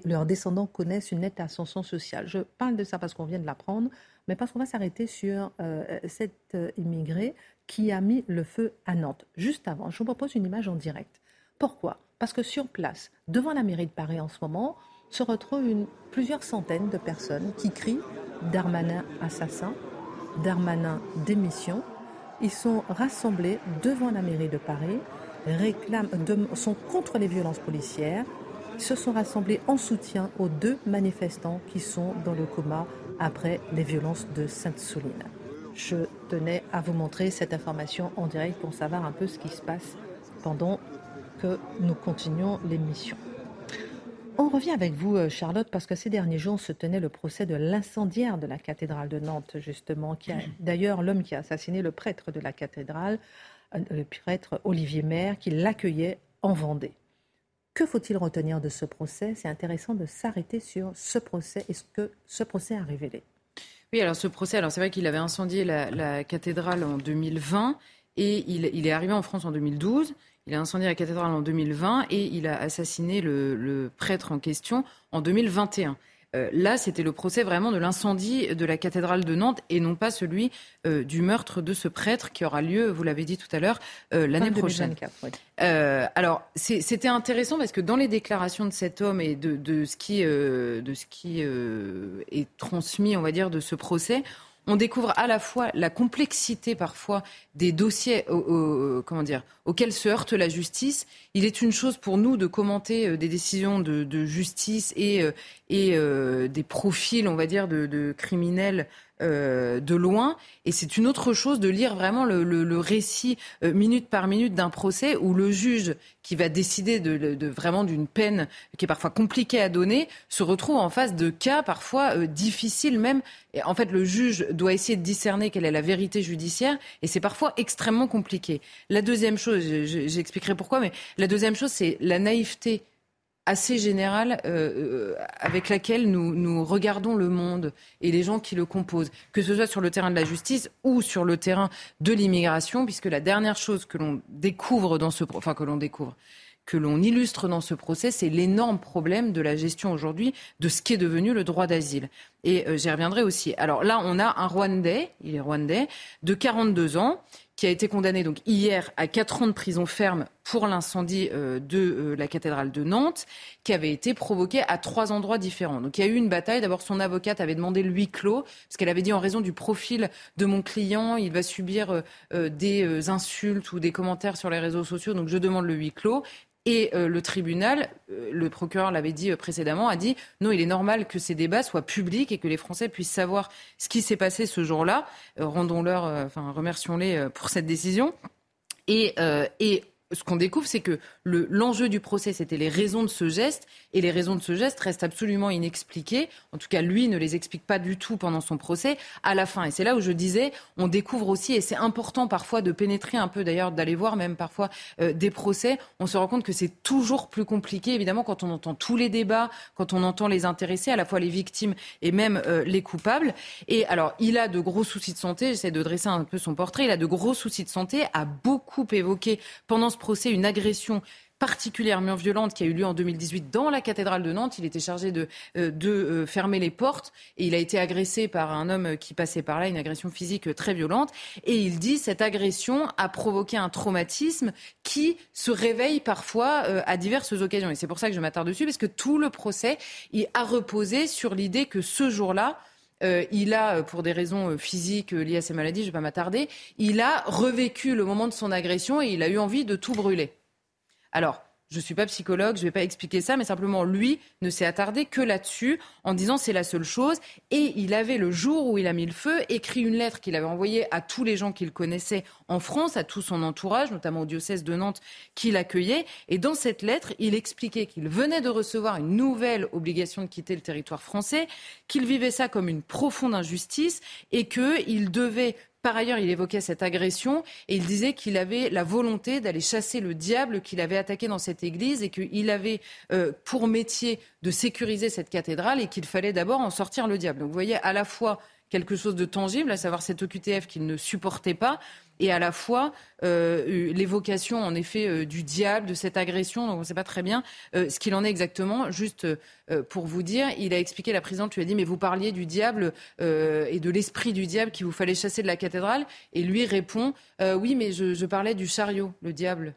leurs descendants connaissent une nette ascension sociale. Je parle de ça parce qu'on vient de l'apprendre, mais parce qu'on va s'arrêter sur euh, cet immigré qui a mis le feu à Nantes. Juste avant, je vous propose une image en direct. Pourquoi? Parce que sur place, devant la mairie de Paris en ce moment, se retrouvent plusieurs centaines de personnes qui crient Darmanin assassin, Darmanin démission. Ils sont rassemblés devant la mairie de Paris, réclament, sont contre les violences policières. Se sont rassemblés en soutien aux deux manifestants qui sont dans le coma après les violences de Sainte-Soline. Je tenais à vous montrer cette information en direct pour savoir un peu ce qui se passe pendant que nous continuons l'émission. On revient avec vous, euh, Charlotte, parce que ces derniers jours se tenait le procès de l'incendiaire de la cathédrale de Nantes, justement, qui a d'ailleurs l'homme qui a assassiné le prêtre de la cathédrale, euh, le prêtre Olivier Maire, qui l'accueillait en Vendée. Que faut-il retenir de ce procès? C'est intéressant de s'arrêter sur ce procès et ce que ce procès a révélé? Oui, alors ce procès, alors c'est vrai qu'il avait incendié la, cathédrale en 2020 et il, est arrivé en France en 2012. Il a incendié la cathédrale en 2020 et il a assassiné le, prêtre en question en 2021. Euh, là, c'était le procès vraiment de l'incendie de la cathédrale de Nantes et non pas celui euh, du meurtre de ce prêtre qui aura lieu, vous l'avez dit tout à l'heure, euh, l'année prochaine. alors, c'était intéressant parce que dans les déclarations de cet homme et de, de ce qui, de ce qui est transmis, on va dire, de ce procès, on découvre à la fois la complexité parfois des dossiers comment dire, auxquels se heurte la justice. Il est une chose pour nous de commenter euh, des décisions de, justice et, euh, et euh, des profils, on va dire, de criminels euh, de loin. Et c'est une autre chose de lire vraiment le, récit euh, minute par minute d'un procès où le juge qui va décider de, vraiment d'une peine qui est parfois compliquée à donner se retrouve en face de cas parfois euh, difficiles même. Et en fait, le juge doit essayer de discerner quelle est la vérité judiciaire et c'est parfois extrêmement compliqué. La deuxième chose, j'expliquerai pourquoi, mais la deuxième chose, c'est la naïveté assez générale euh, euh, avec laquelle nous, nous regardons le monde et les gens qui le composent, que ce soit sur le terrain de la justice ou sur le terrain de l'immigration, puisque la dernière chose que l'on découvre dans ce, enfin que l'on découvre, que l'on illustre dans ce procès, c'est l'énorme problème de la gestion aujourd'hui de ce qui est devenu le droit d'asile. Et euh, j'y reviendrai aussi. Alors là, on a un Rwandais, il est Rwandais, de 42 ans, qui a été condamné donc hier à 4 ans de prison ferme pour l'incendie euh, de euh, la cathédrale de Nantes, qui avait été provoqué à trois endroits différents. Donc il y a eu une bataille. D'abord, son avocate avait demandé le huis clos, parce qu'elle avait dit en raison du profil de mon client, il va subir des insultes ou des commentaires sur les réseaux sociaux, donc je demande le huis clos. Et euh, le tribunal, euh, le procureur l'avait dit euh, précédemment, a dit non, il est normal que ces débats soient publics et que les Français puissent savoir ce qui s'est passé ce jour-là. Rendons-leur, enfin remercions-les pour cette décision. Et, et ce qu'on découvre, c'est que l'enjeu du procès, c'était les raisons de ce geste, et les raisons de ce geste restent absolument inexpliquées. En tout cas, lui ne les explique pas du tout pendant son procès à la fin. Et c'est là où je disais, on découvre aussi, et c'est important parfois de pénétrer un peu, d'ailleurs, d'aller voir même parfois euh, des procès. On se rend compte que c'est toujours plus compliqué, évidemment, quand on entend tous les débats, quand on entend les intéressés, à la fois les victimes et même euh, les coupables. Et alors, il a de gros soucis de santé. J'essaie de dresser un peu son portrait. Il a de gros soucis de santé, a beaucoup évoqué pendant procès une agression particulièrement violente qui a eu lieu en 2018 dans la cathédrale de Nantes. Il était chargé de, euh, euh, fermer les portes et il a été agressé par un homme qui passait par là, une agression physique très violente. Et il dit cette agression a provoqué un traumatisme qui se réveille parfois euh, à diverses occasions. Et c'est pour ça que je m'attarde dessus, parce que tout le procès il a reposé sur l'idée que ce jour-là, il a, pour des raisons physiques liées à ses maladies, je ne vais pas m'attarder, il a revécu le moment de son agression et il a eu envie de tout brûler. Alors, je ne suis pas psychologue, je ne vais pas expliquer ça, mais simplement lui ne s'est attardé que là-dessus en disant c'est la seule chose. Et il avait le jour où il a mis le feu écrit une lettre qu'il avait envoyée à tous les gens qu'il connaissait en France, à tout son entourage, notamment au diocèse de Nantes qui l'accueillait. Et dans cette lettre, il expliquait qu'il venait de recevoir une nouvelle obligation de quitter le territoire français, qu'il vivait ça comme une profonde injustice et qu'il devait Par ailleurs, il évoquait cette agression et il disait qu'il avait la volonté d'aller chasser le diable qu'il avait attaqué dans cette église et qu'il avait euh, pour métier de sécuriser cette cathédrale et qu'il fallait d'abord en sortir le diable. Donc vous voyez à la fois quelque chose de tangible, à savoir cette OQTF qu'il ne supportait pas, et à la fois euh, l'évocation en effet euh, du diable, de cette agression. Donc on ne sait pas très bien euh, ce qu'il en est exactement. Juste pour vous dire, il a expliqué, la présidente lui a dit, mais vous parliez du diable et de l'esprit du diable qu'il vous fallait chasser de la cathédrale. Et lui répond, oui, mais je, je, parlais du chariot, le diable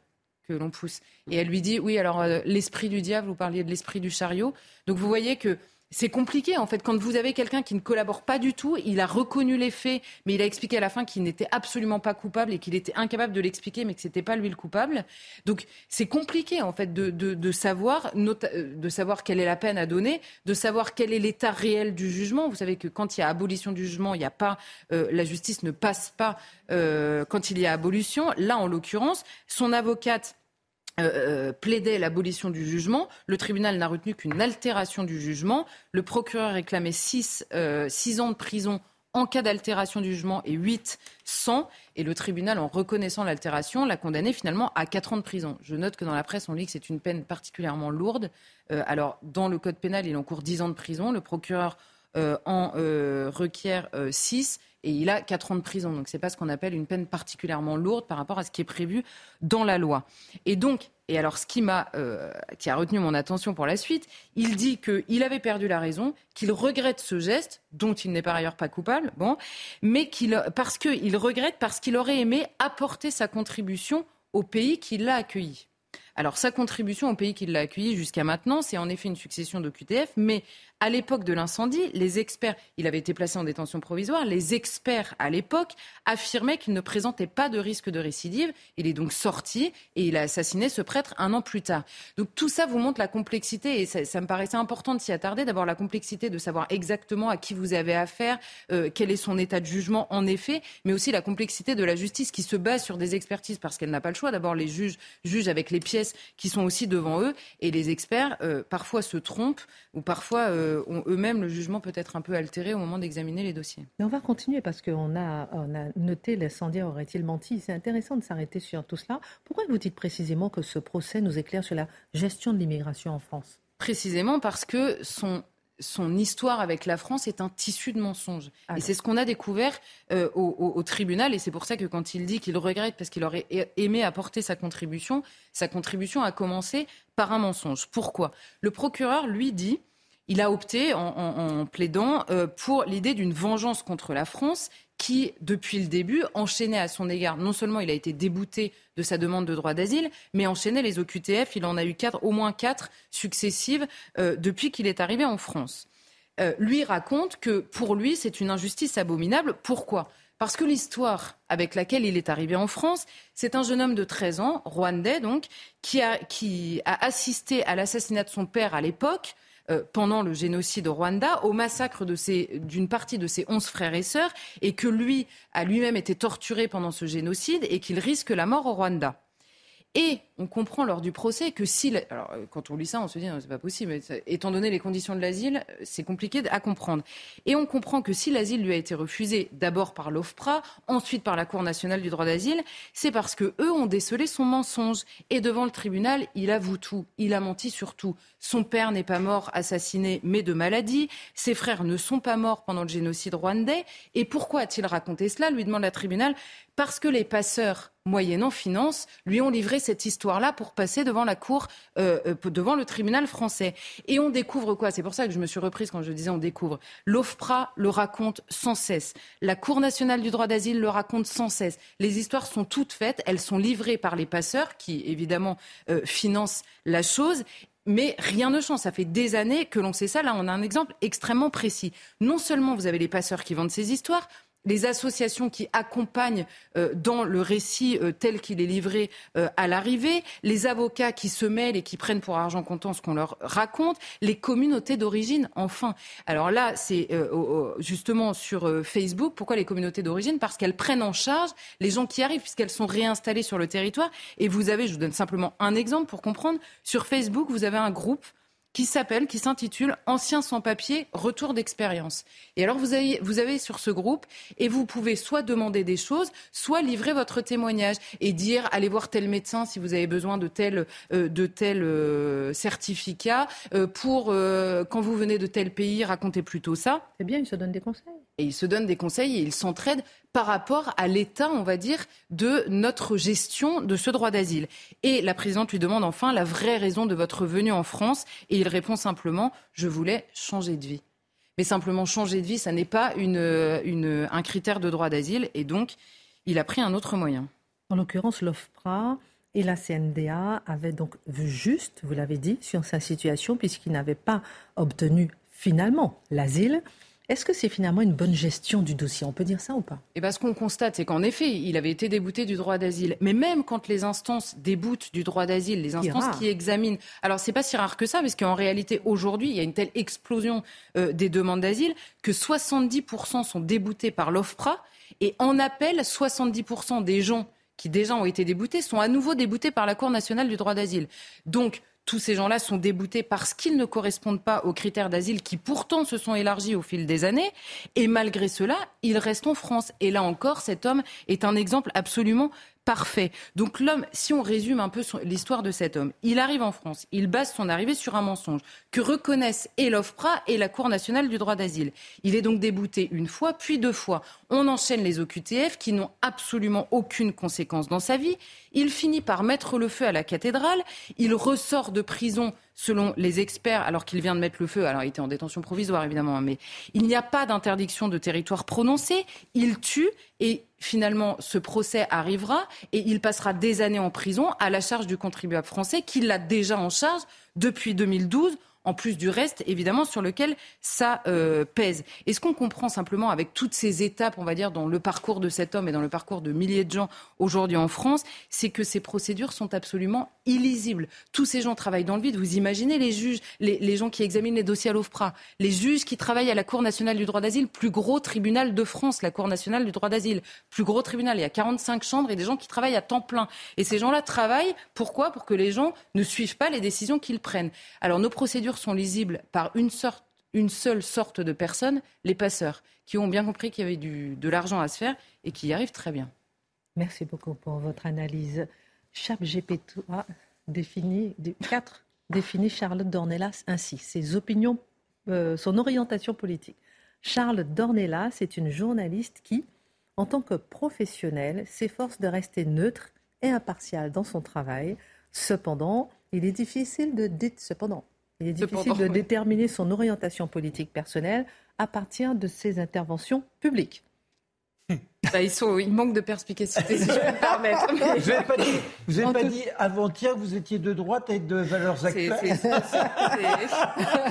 que l'on pousse. Et elle lui dit, oui, alors l'esprit du diable, vous parliez de l'esprit du chariot. Donc vous voyez que c'est compliqué en fait. Quand vous avez quelqu'un qui ne collabore pas du tout, il a reconnu les faits, mais il a expliqué à la fin qu'il n'était absolument pas coupable et qu'il était incapable de l'expliquer, mais que c'était pas lui le coupable. Donc c'est compliqué en fait de, de, savoir, euh, de savoir quelle est la peine à donner, de savoir quel est l'état réel du jugement. Vous savez que quand il y a abolition du jugement, il n'y a pas, euh, la justice ne passe pas euh, quand il y a abolition. Là, en l'occurrence, son avocate euh, euh, plaidait l'abolition du jugement. Le tribunal n'a retenu qu'une altération du jugement. Le procureur réclamait 6 euh, ans de prison en cas d'altération du jugement et 8 sans. Et le tribunal, en reconnaissant l'altération, l'a condamné finalement à 4 ans de prison. Je note que dans la presse, on lit que c'est une peine particulièrement lourde. alors, dans le code pénal, il encourt 10 ans de prison. Le procureur en requiert 6 et il a 4 ans de prison. Donc c'est pas ce qu'on appelle une peine particulièrement lourde par rapport à ce qui est prévu dans la loi. Et donc, et alors ce qui euh, qui a retenu mon attention pour la suite, il dit qu'il avait perdu la raison, qu'il regrette ce geste dont il n'est par ailleurs pas coupable, bon, mais qu'il parce qu'il regrette parce qu'il aurait aimé apporter sa contribution au pays qui l'a accueilli. Alors sa contribution au pays qui l'a accueilli jusqu'à maintenant, c'est en effet une succession de QTF, mais à l'époque de l'incendie, les experts, il avait été placé en détention provisoire, les experts à l'époque affirmaient qu'il ne présentait pas de risque de récidive. Il est donc sorti et il a assassiné ce prêtre un an plus tard. Donc tout ça vous montre la complexité et ça, me paraissait important de s'y attarder. D'abord la complexité de savoir exactement à qui vous avez affaire, euh, quel est son état de jugement en effet, mais aussi la complexité de la justice qui se base sur des expertises parce qu'elle n'a pas le choix. D'abord les juges jugent avec les pièces qui sont aussi devant eux et les experts euh, parfois se trompent ou parfois euh, euh, ont eux-mêmes le jugement peut être un peu altéré au moment d'examiner les dossiers. Mais on va continuer parce qu'on a, on a noté l'incendiaire aurait-il menti. C'est intéressant de s'arrêter sur tout cela. Pourquoi vous dites précisément que ce procès nous éclaire sur la gestion de l'immigration en France? Précisément parce que son son histoire avec la France est un tissu de mensonges. Et c'est ce qu'on a découvert euh, au, au, tribunal. Et c'est pour ça que quand il dit qu'il regrette parce qu'il aurait aimé apporter sa contribution, sa contribution a commencé par un mensonge. Pourquoi? Le procureur, lui, dit il a opté, en, plaidant, euh, pour l'idée d'une vengeance contre la France qui, depuis le début, enchaînait à son égard. Non seulement il a été débouté de sa demande de droit d'asile, mais enchaînait les OQTF. Il en a eu quatre, au moins quatre successives euh, depuis qu'il est arrivé en France. Euh, lui raconte que pour lui, c'est une injustice abominable. Pourquoi? Parce que l'histoire avec laquelle il est arrivé en France, c'est un jeune homme de 13 ans, rwandais donc, qui a, qui a assisté à l'assassinat de son père à l'époque, euh, pendant le génocide au Rwanda, au massacre d'une partie de ses onze frères et sœurs, et que lui a lui-même été torturé pendant ce génocide et qu'il risque la mort au Rwanda. Et on comprend lors du procès que. Alors, euh, quand on lit ça, on se dit, c'est pas possible. étant donné les conditions de l'asile, euh, c'est compliqué à comprendre. Et on comprend que si l'asile lui a été refusé, d'abord par l'OFPRA, ensuite par la Cour nationale du droit d'asile, c'est parce que eux ont décelé son mensonge. Et devant le tribunal, il avoue tout. Il a menti sur tout. Son père n'est pas mort assassiné, mais de maladie. Ses frères ne sont pas morts pendant le génocide rwandais. Et pourquoi a-t-il raconté cela lui demande la tribunal. Parce que les passeurs moyennant finance, lui ont livré cette histoire-là pour passer devant la cour, euh, euh, devant le tribunal français. Et on découvre quoi? C'est pour ça que je me suis reprise quand je disais on découvre. L'OFPRA le raconte sans cesse. La Cour nationale du droit d'asile le raconte sans cesse. Les histoires sont toutes faites, elles sont livrées par les passeurs qui évidemment euh, financent la chose. Mais rien ne change. Ça fait des années que l'on sait ça. Là, on a un exemple extrêmement précis. Non seulement vous avez les passeurs qui vendent ces histoires, les associations qui accompagnent euh, dans le récit euh, tel qu'il est livré euh, à l'arrivée, les avocats qui se mêlent et qui prennent pour argent comptant ce qu'on leur raconte, les communautés d'origine, enfin. Alors là, c'est justement sur Facebook. Pourquoi les communautés d'origine? Parce qu'elles prennent en charge les gens qui arrivent, puisqu'elles sont réinstallées sur le territoire. Et vous avez, je vous donne simplement un exemple pour comprendre, sur Facebook, vous avez un groupe qui s'appelle, qui s'intitule Anciens sans-papiers, retour d'expérience. Et alors vous avez, vous avez sur ce groupe, et vous pouvez soit demander des choses, soit livrer votre témoignage et dire allez voir tel médecin si vous avez besoin de tel, euh, de tel euh, certificat, euh, pour quand vous venez de tel pays, racontez plutôt ça. C'est bien, il se donne des conseils. Et ils se donnent des conseils et ils s'entraident par rapport à l'état, on va dire, de notre gestion de ce droit d'asile. Et la présidente lui demande enfin la vraie raison de votre venue en France et il répond simplement je voulais changer de vie. Mais simplement changer de vie, ça n'est pas une, un critère de droit d'asile et donc il a pris un autre moyen. En l'occurrence, l'OFPRA et la CNDA avaient donc vu juste, vous l'avez dit, sur sa situation puisqu'il n'avait pas obtenu finalement l'asile. Est-ce que c'est finalement une bonne gestion du dossier? On peut dire ça ou pas? Et bien, ce qu'on constate, c'est qu'en effet, il avait été débouté du droit d'asile. Mais même quand les instances déboutent du droit d'asile, les instances qui examinent. Alors, c'est pas si rare que ça, parce qu'en réalité, aujourd'hui, il y a une telle explosion euh, des demandes d'asile que 70% sont déboutés par l'OFPRA. Et en appel, 70% des gens qui déjà ont été déboutés sont à nouveau déboutés par la Cour nationale du droit d'asile. Donc, tous ces gens-là sont déboutés parce qu'ils ne correspondent pas aux critères d'asile qui pourtant se sont élargis au fil des années. Et malgré cela, ils restent en France. Et là encore, cet homme est un exemple absolument parfait. Donc l'homme, si on résume un peu l'histoire de cet homme, il arrive en France, il base son arrivée sur un mensonge que reconnaissent et l'OFPRA et la Cour nationale du droit d'asile. Il est donc débouté une fois, puis deux fois. On enchaîne les OQTF qui n'ont absolument aucune conséquence dans sa vie. Il finit par mettre le feu à la cathédrale. Il ressort de prison selon les experts, alors qu'il vient de mettre le feu, alors il était en détention provisoire évidemment, hein, mais il n'y a pas d'interdiction de territoire prononcée, il tue et finalement ce procès arrivera et il passera des années en prison à la charge du contribuable français qui l'a déjà en charge depuis 2012 en plus du reste, évidemment, sur lequel ça euh, pèse. Et ce qu'on comprend simplement avec toutes ces étapes, on va dire, dans le parcours de cet homme et dans le parcours de milliers de gens aujourd'hui en France, c'est que ces procédures sont absolument illisibles. Tous ces gens travaillent dans le vide. Vous imaginez les juges, les, gens qui examinent les dossiers à l'OFPRA, les juges qui travaillent à la Cour nationale du droit d'asile, plus gros tribunal de France, la Cour nationale du droit d'asile, plus gros tribunal. Il y a 45 chambres et des gens qui travaillent à temps plein. Et ces gens-là travaillent, pourquoi? Pour que les gens ne suivent pas les décisions qu'ils prennent. Alors nos procédures sont lisibles par une, seule sorte de personnes, les passeurs, qui ont bien compris qu'il y avait de l'argent à se faire et qui y arrivent très bien. Merci beaucoup pour votre analyse. Chap GPT définit, 4 définit Charlotte Dornelas ainsi, ses opinions, euh, son orientation politique. Charlotte Dornelas est une journaliste qui, en tant que professionnelle, s'efforce de rester neutre et impartiale dans son travail. Cependant, il est difficile de, cependant, il est difficile de déterminer son orientation politique personnelle à partir de ses interventions publiques. [laughs] Bah, ils, sont, ils manquent de perspicacité, si je peux me permettre. [laughs] Vous n'avez pas dit, vous pas dit avant-hier que vous étiez de droite et de valeurs actuelles C'est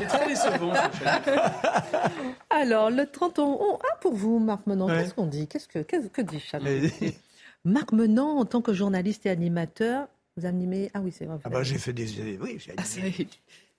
très décevant. [laughs] Alors, le 30 ans, ah, pour vous, Marc Menant, qu'est-ce qu'on dit? Qu'est-ce que, que dit Chanel Marc Menant, en tant que journaliste et animateur, vous animez. Ah oui, c'est vrai. Ah bah, j'ai fait des. Oui, j'ai animé. Ah,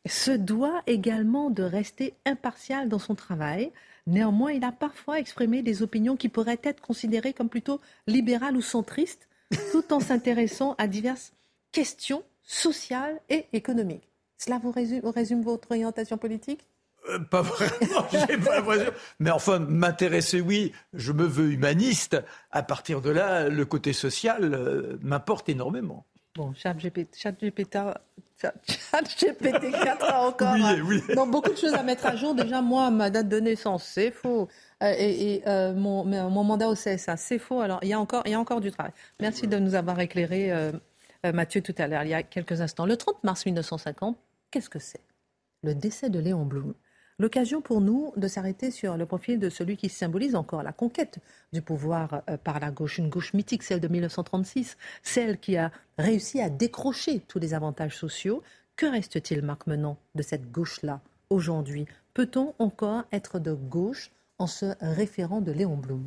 se doit également de rester impartial dans son travail. Néanmoins, il a parfois exprimé des opinions qui pourraient être considérées comme plutôt libérales ou centristes, [laughs] tout en s'intéressant à diverses questions sociales et économiques. Cela vous résume, votre orientation politique? Euh, pas vraiment, [laughs] j'ai pas l'impression. Mais enfin, m'intéresser, oui, je me veux humaniste. À partir de là, le côté social euh, m'importe énormément. Bon, ChatGPT, GPT 4 a encore oui, oui. beaucoup de choses à mettre à jour. Déjà, moi, ma date de naissance, c'est faux. Euh, et, euh, mon, mon, mandat au CSA, c'est faux. Alors, il y, a encore, il y a encore du travail. Merci de nous avoir éclairé, euh, Mathieu, tout à l'heure, il y a quelques instants. Le 30 mars 1950, qu'est-ce que c'est? Le décès de Léon Blum. L'occasion pour nous de s'arrêter sur le profil de celui qui symbolise encore la conquête du pouvoir euh, par la gauche, une gauche mythique, celle de 1936, celle qui a réussi à décrocher tous les avantages sociaux. Que reste-t-il, Marc Menant, de cette gauche-là aujourd'hui? Peut-on encore être de gauche en se référant de Léon Blum?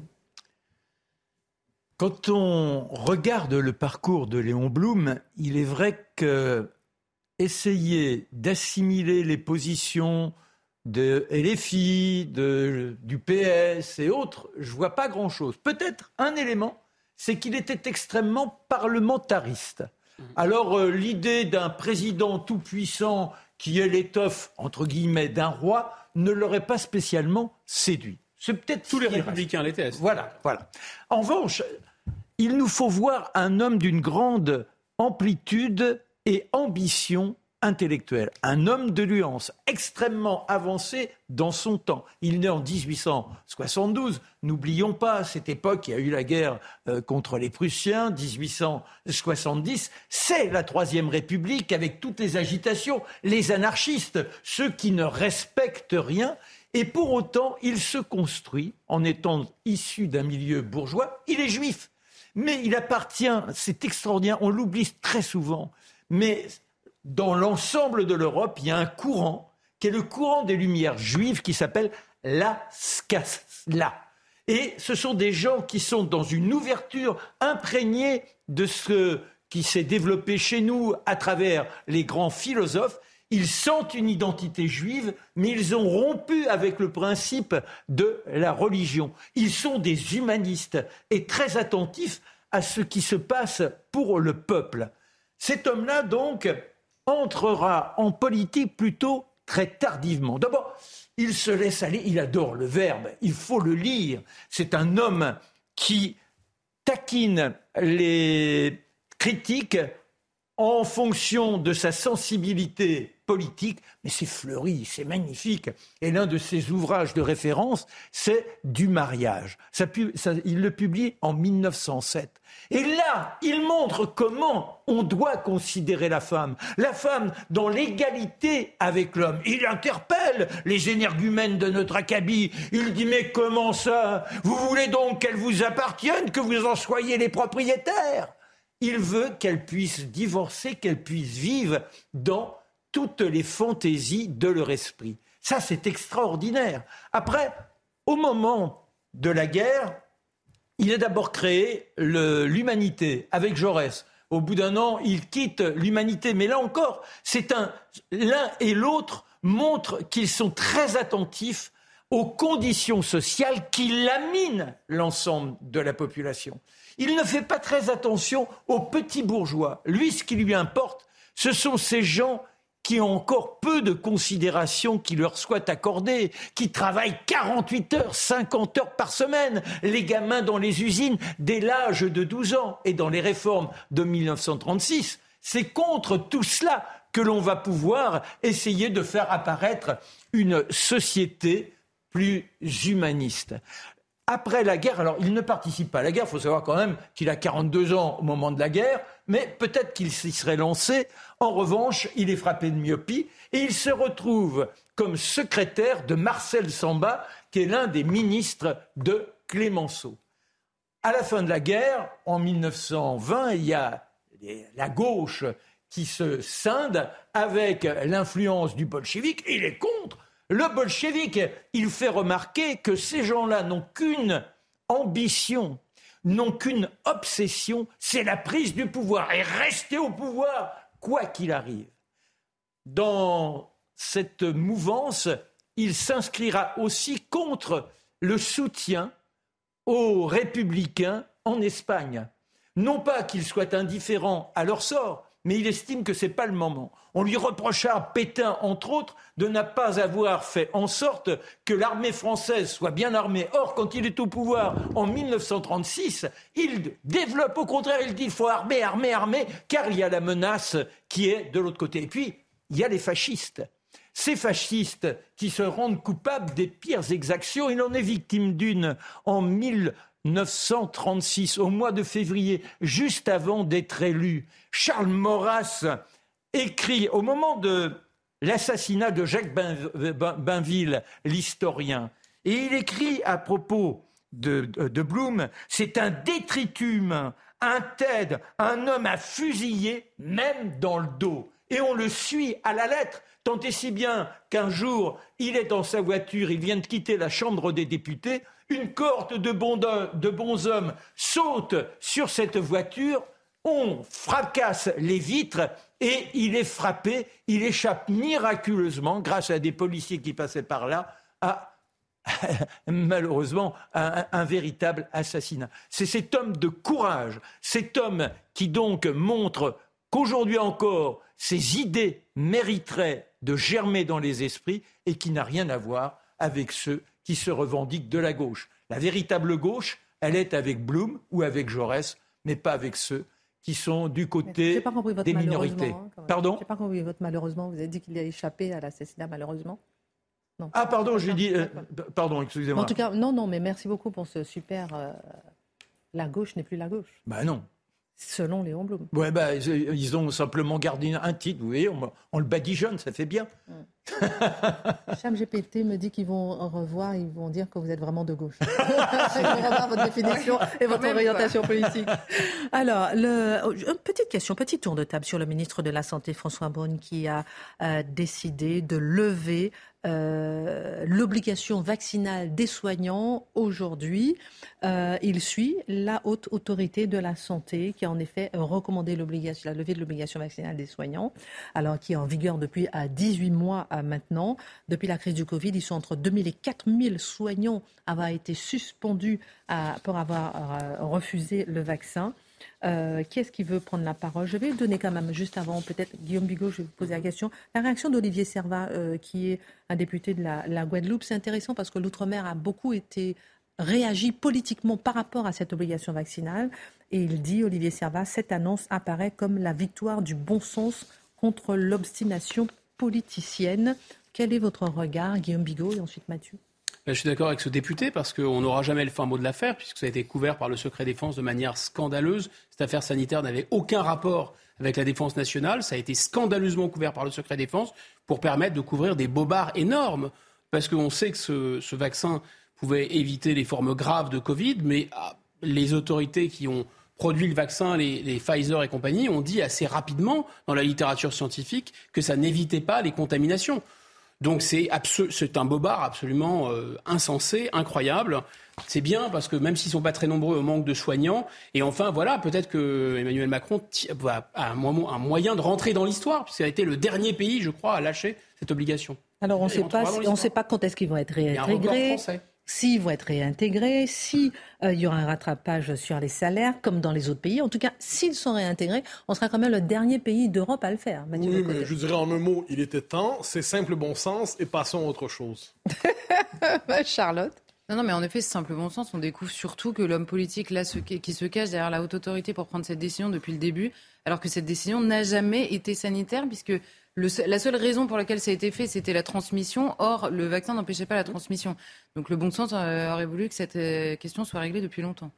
Quand on regarde le parcours de Léon Blum, il est vrai que essayer d'assimiler les positions de LFI, de, du PS et autres, je vois pas grand-chose. Peut-être un élément, c'est qu'il était extrêmement parlementariste. Alors euh, l'idée d'un président tout-puissant qui est l'étoffe, entre guillemets, d'un roi, ne l'aurait pas spécialement séduit. C'est peut-être tous les républicains l'étaient. Voilà, voilà. En revanche, il nous faut voir un homme d'une grande amplitude et ambition intellectuelle, un homme de nuance extrêmement avancé dans son temps. Il naît en 1872. N'oublions pas, à cette époque, il y a eu la guerre euh, contre les Prussiens, 1870. C'est la Troisième République avec toutes les agitations, les anarchistes, ceux qui ne respectent rien. Et pour autant, il se construit en étant issu d'un milieu bourgeois. Il est juif. Mais il appartient, c'est extraordinaire, on l'oublie très souvent, mais dans l'ensemble de l'Europe, il y a un courant qui est le courant des Lumières juives qui s'appelle la Skasla. Et ce sont des gens qui sont dans une ouverture imprégnée de ce qui s'est développé chez nous à travers les grands philosophes. Ils sentent une identité juive, mais ils ont rompu avec le principe de la religion. Ils sont des humanistes et très attentifs à ce qui se passe pour le peuple. Cet homme-là, donc, entrera en politique plutôt très tardivement. D'abord, il se laisse aller, il adore le verbe, il faut le lire. C'est un homme qui taquine les critiques en fonction de sa sensibilité politique, mais c'est fleuri, c'est magnifique. Et l'un de ses ouvrages de référence, c'est Du mariage. il le publie en 1907. Et là, il montre comment on doit considérer la femme. La femme dans l'égalité avec l'homme. Il interpelle les énergumènes de notre acabit. Il dit Mais comment ça? Vous voulez donc qu'elle vous appartienne, que vous en soyez les propriétaires? Il veut qu'elle puisse divorcer, qu'elle puisse vivre dans toutes les fantaisies de leur esprit. Ça, c'est extraordinaire. Après, au moment de la guerre, il a d'abord créé l'humanité avec Jaurès. Au bout d'un an, il quitte l'humanité. Mais là encore, c'est un l'un et l'autre montrent qu'ils sont très attentifs aux conditions sociales qui laminent l'ensemble de la population. Il ne fait pas très attention aux petits bourgeois. Lui, ce qui lui importe, ce sont ces gens qui ont encore peu de considération qui leur soit accordée, qui travaillent 48 heures, 50 heures par semaine, les gamins dans les usines dès l'âge de 12 ans et dans les réformes de 1936. C'est contre tout cela que l'on va pouvoir essayer de faire apparaître une société plus humaniste. Après la guerre, alors il ne participe pas à la guerre, il faut savoir quand même qu'il a 42 ans au moment de la guerre, mais peut-être qu'il s'y serait lancé. En revanche, il est frappé de myopie et il se retrouve comme secrétaire de Marcel Samba, qui est l'un des ministres de Clémenceau. À la fin de la guerre, en 1920, il y a la gauche qui se scinde avec l'influence du bolchevique. Il est contre. Le bolchevique, il fait remarquer que ces gens-là n'ont qu'une ambition, n'ont qu'une obsession, c'est la prise du pouvoir et rester au pouvoir, quoi qu'il arrive. Dans cette mouvance, il s'inscrira aussi contre le soutien aux républicains en Espagne. Non pas qu'ils soient indifférents à leur sort, mais il estime que ce n'est pas le moment. On lui reprocha à Pétain, entre autres, de ne pas avoir fait en sorte que l'armée française soit bien armée. Or, quand il est au pouvoir en 1936, il développe au contraire, il dit il faut armer, armer, armer, car il y a la menace qui est de l'autre côté. Et puis, il y a les fascistes. Ces fascistes qui se rendent coupables des pires exactions, il en est victime d'une en 1936, au mois de février, juste avant d'être élu. Charles Maurras écrit au moment de l'assassinat de Jacques Bainville, l'historien, et il écrit à propos de, de, Blum, c'est un détritus un TED, un homme à fusiller, même dans le dos. Et on le suit à la lettre, tant et si bien qu'un jour, il est dans sa voiture, il vient de quitter la Chambre des députés, une cohorte de de bons hommes saute sur cette voiture, on fracasse les vitres et il est frappé, il échappe miraculeusement, grâce à des policiers qui passaient par là, à [laughs] malheureusement un, un, véritable assassinat. C'est cet homme de courage, cet homme qui donc montre qu'aujourd'hui encore, ses idées mériteraient de germer dans les esprits et qui n'a rien à voir avec ceux qui se revendiquent de la gauche. La véritable gauche, elle est avec Blum ou avec Jaurès, mais pas avec ceux qui sont du côté des minorités. Hein, Pardon Je n'ai pas compris votre malheureusement. Vous avez dit qu'il a échappé à l'assassinat malheureusement. Non. Ah pardon, j'ai dit. Euh, pardon, excusez-moi. En tout cas, non, non, mais merci beaucoup pour ce super. Euh, la gauche n'est plus la gauche. Bah non. Selon Léon Blum. Ouais, bah, ils ont simplement gardé un titre, vous voyez, on, le badigeonne, ça fait bien. [laughs] Cham GPT me dit qu'ils vont revoir, ils vont dire que vous êtes vraiment de gauche. [laughs] ils vont revoir votre définition et votre orientation politique. [laughs] Alors, le, une petite question, petit tour de table sur le ministre de la Santé, François Bonne, qui a euh, décidé de lever euh, l'obligation vaccinale des soignants aujourd'hui. Euh, il suit la haute autorité de la santé qui a en effet recommandé la levée de l'obligation vaccinale des soignants, alors qui est en vigueur depuis à 18 mois à maintenant. Depuis la crise du Covid, ils sont entre 2000 et 4000 soignants avoir été suspendus à, pour avoir euh, refusé le vaccin. Euh, qui est-ce qui veut prendre la parole? Je vais donner quand même, juste avant, peut-être, Guillaume Bigot, je vais vous poser la question. La réaction d'Olivier Servat, euh, qui est un député de la, Guadeloupe, c'est intéressant parce que l'outre-mer a beaucoup été réagi politiquement par rapport à cette obligation vaccinale. Et il dit, Olivier Servat, cette annonce apparaît comme la victoire du bon sens contre l'obstination politicienne. Quel est votre regard, Guillaume Bigot, et ensuite Mathieu je suis d'accord avec ce député parce qu'on n'aura jamais le fin mot de l'affaire puisque ça a été couvert par le secret défense de manière scandaleuse. Cette affaire sanitaire n'avait aucun rapport avec la défense nationale. Ça a été scandaleusement couvert par le secret défense pour permettre de couvrir des bobards énormes. Parce qu'on sait que ce, vaccin pouvait éviter les formes graves de Covid, mais ah, les autorités qui ont produit le vaccin, les, les, Pfizer et compagnie, ont dit assez rapidement dans la littérature scientifique que ça n'évitait pas les contaminations. Donc c'est un bobard absolument euh, insensé, incroyable. C'est bien parce que même s'ils sont pas très nombreux au manque de soignants, et enfin voilà, peut-être que Emmanuel Macron a un, moyen de rentrer dans l'histoire, puisqu'il a été le dernier pays, je crois, à lâcher cette obligation. Alors on ne sait pas quand est-ce qu'ils vont être réintégrés s'ils vont être réintégrés, s'il euh, y aura un rattrapage sur les salaires, comme dans les autres pays. En tout cas, s'ils sont réintégrés, on sera quand même le dernier pays d'Europe à le faire. oui, mais je dirais en un mot, il était temps, c'est simple bon sens, et passons à autre chose. [laughs] Charlotte? Non, non, mais en effet, c'est simple bon sens. On découvre surtout que l'homme politique, là, qui se cache derrière la haute autorité pour prendre cette décision depuis le début, alors que cette décision n'a jamais été sanitaire, puisque la seule raison pour laquelle ça a été fait, c'était la transmission. Or, le vaccin n'empêchait pas la transmission. Donc, le bon sens euh, aurait voulu que cette euh, question soit réglée depuis longtemps.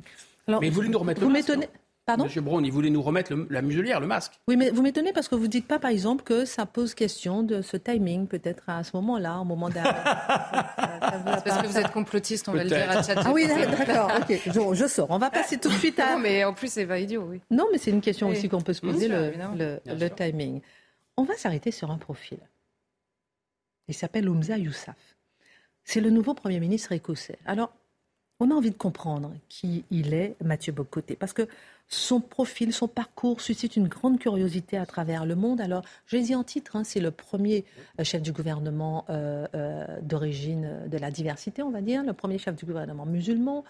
Alors, mais il voulait nous remettre vous m'étonnez. Pardon Monsieur Braun, il voulait nous remettre la muselière, le masque. Oui, mais vous m'étonnez parce que vous ne dites pas, par exemple, que ça pose question de ce timing, peut-être à ce moment-là, au moment d'un. [laughs] parce que vous êtes complotiste, on va le dire à Ah oui, d'accord, ok, je, sors. On va passer tout de suite à. Non, mais en plus, c'est pas idiot, oui. Non, mais c'est une question aussi qu'on peut se poser, le timing. On va s'arrêter sur un profil. Il s'appelle Oumza Youssaf. C'est le nouveau Premier ministre écossais. Alors, on a envie de comprendre qui il est, Mathieu Bocoté, parce que son profil, son parcours suscite une grande curiosité à travers le monde. Alors, je l'ai dit en titre, hein, c'est le premier euh, chef du gouvernement euh, euh, d'origine de la diversité, on va dire, le premier chef du gouvernement musulman,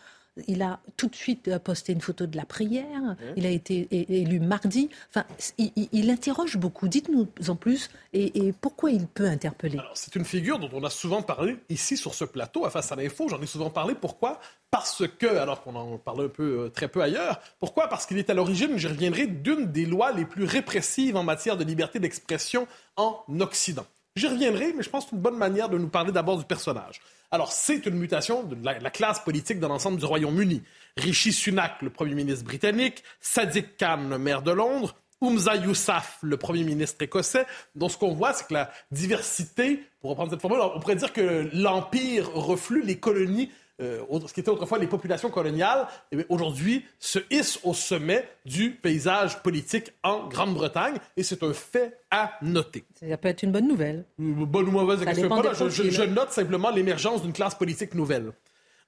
il a tout de suite euh, posté une photo de la prière. Il a été élu mardi. Enfin, il, interroge beaucoup. Dites-nous en plus et, pourquoi il peut interpeller? C'est une figure dont on a souvent parlé ici sur ce plateau à Face à l'info. J'en ai souvent parlé. Pourquoi? Parce que, alors qu'on en parle un peu, euh, très peu ailleurs, pourquoi? Parce qu'il est à l'origine, je reviendrai, d'une des lois les plus répressives en matière de liberté d'expression en Occident. J'y reviendrai, mais je pense que c'est une bonne manière de nous parler d'abord du personnage. Alors, c'est une mutation de la, classe politique dans l'ensemble du Royaume-Uni. Rishi Sunak, le premier ministre britannique, Sadiq Khan, le maire de Londres, Oumza Yousaf, le premier ministre écossais. Donc, ce qu'on voit, c'est que la diversité, pour reprendre cette formule, on pourrait dire que l'Empire reflue les colonies euh, ce qui était autrefois les populations coloniales, eh aujourd'hui se hisse au sommet du paysage politique en Grande-Bretagne et c'est un fait à noter. Ça peut être une bonne nouvelle. Une bonne ou mauvaise, je, je, je, note simplement l'émergence d'une classe politique nouvelle.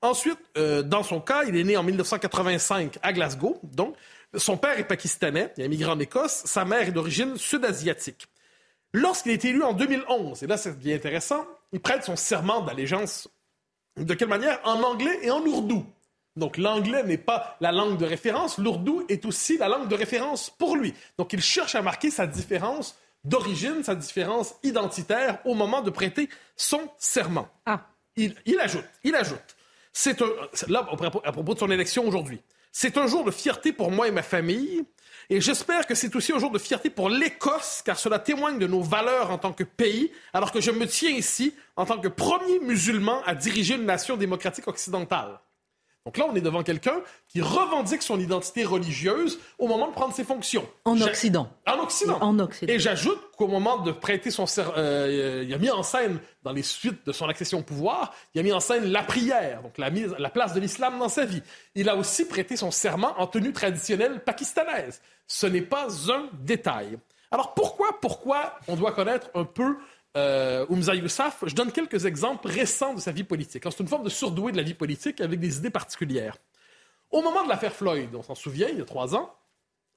Ensuite, euh, dans son cas, il est né en 1985 à Glasgow. Donc, son père est pakistanais, il est immigré en Écosse. Sa mère est d'origine sud-asiatique. Lorsqu'il est élu en 2011, et là c'est bien intéressant, il prête son serment d'allégeance de quelle manière? En anglais et en ourdou. Donc l'anglais n'est pas la langue de référence, l'ourdou est aussi la langue de référence pour lui. Donc il cherche à marquer sa différence d'origine, sa différence identitaire au moment de prêter son serment. Ah. Il, il ajoute, il ajoute, c'est un, là, à propos de son élection aujourd'hui, c'est un jour de fierté pour moi et ma famille, et j'espère que c'est aussi un jour de fierté pour l'Écosse, car cela témoigne de nos valeurs en tant que pays, alors que je me tiens ici en tant que premier musulman à diriger une nation démocratique occidentale. Donc là, on est devant quelqu'un qui revendique son identité religieuse au moment de prendre ses fonctions. En Occident. En Occident. En Occident. Et j'ajoute qu'au moment de prêter son serment, euh, il a mis en scène, dans les suites de son accession au pouvoir, il a mis en scène la prière, donc la, mise, la place de l'islam dans sa vie. Il a aussi prêté son serment en tenue traditionnelle pakistanaise. Ce n'est pas un détail. Alors pourquoi, pourquoi on doit connaître un peu euh, Oumza je donne quelques exemples récents de sa vie politique. C'est une forme de surdoué de la vie politique avec des idées particulières. Au moment de l'affaire Floyd, on s'en souvient, il y a trois ans,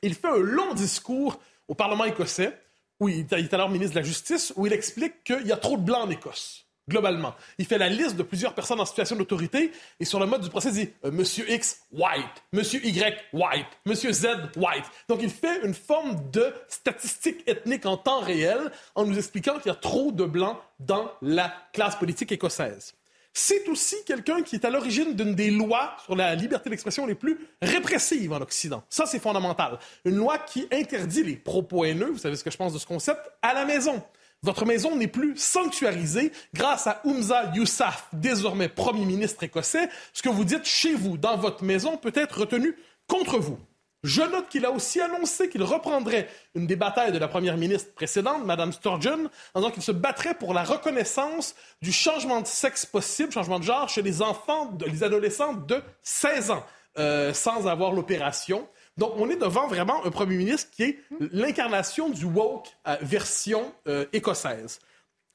il fait un long discours au Parlement écossais, où il est alors ministre de la Justice, où il explique qu'il y a trop de blancs en Écosse globalement. Il fait la liste de plusieurs personnes en situation d'autorité et sur le mode du procès, il dit euh, Monsieur X, white. Monsieur Y, white. Monsieur Z, white. Donc, il fait une forme de statistique ethnique en temps réel en nous expliquant qu'il y a trop de blancs dans la classe politique écossaise. C'est aussi quelqu'un qui est à l'origine d'une des lois sur la liberté d'expression les plus répressives en Occident. Ça, c'est fondamental. Une loi qui interdit les propos haineux, vous savez ce que je pense de ce concept, à la maison. Votre maison n'est plus sanctuarisée grâce à Oumza Yousaf, désormais Premier ministre écossais. Ce que vous dites chez vous, dans votre maison, peut être retenu contre vous. Je note qu'il a aussi annoncé qu'il reprendrait une des batailles de la première ministre précédente, Mme Sturgeon, en disant qu'il se battrait pour la reconnaissance du changement de sexe possible, changement de genre, chez les enfants, les adolescents de 16 ans, euh, sans avoir l'opération. Donc, on est devant vraiment un premier ministre qui est l'incarnation du woke version euh, écossaise.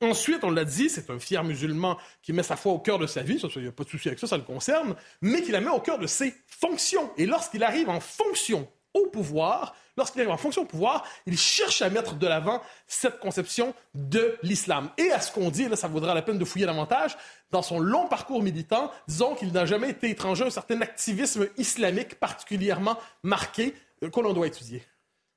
Ensuite, on l'a dit, c'est un fier musulman qui met sa foi au cœur de sa vie, il n'y a pas de souci avec ça, ça le concerne, mais qui la met au cœur de ses fonctions. Et lorsqu'il arrive en fonction au pouvoir, lorsqu'il arrive en fonction au pouvoir, il cherche à mettre de l'avant cette conception de l'islam. Et à ce qu'on dit, là, ça vaudra la peine de fouiller davantage, dans son long parcours militant, disons qu'il n'a jamais été étranger à un certain activisme islamique particulièrement marqué euh, que l'on doit étudier.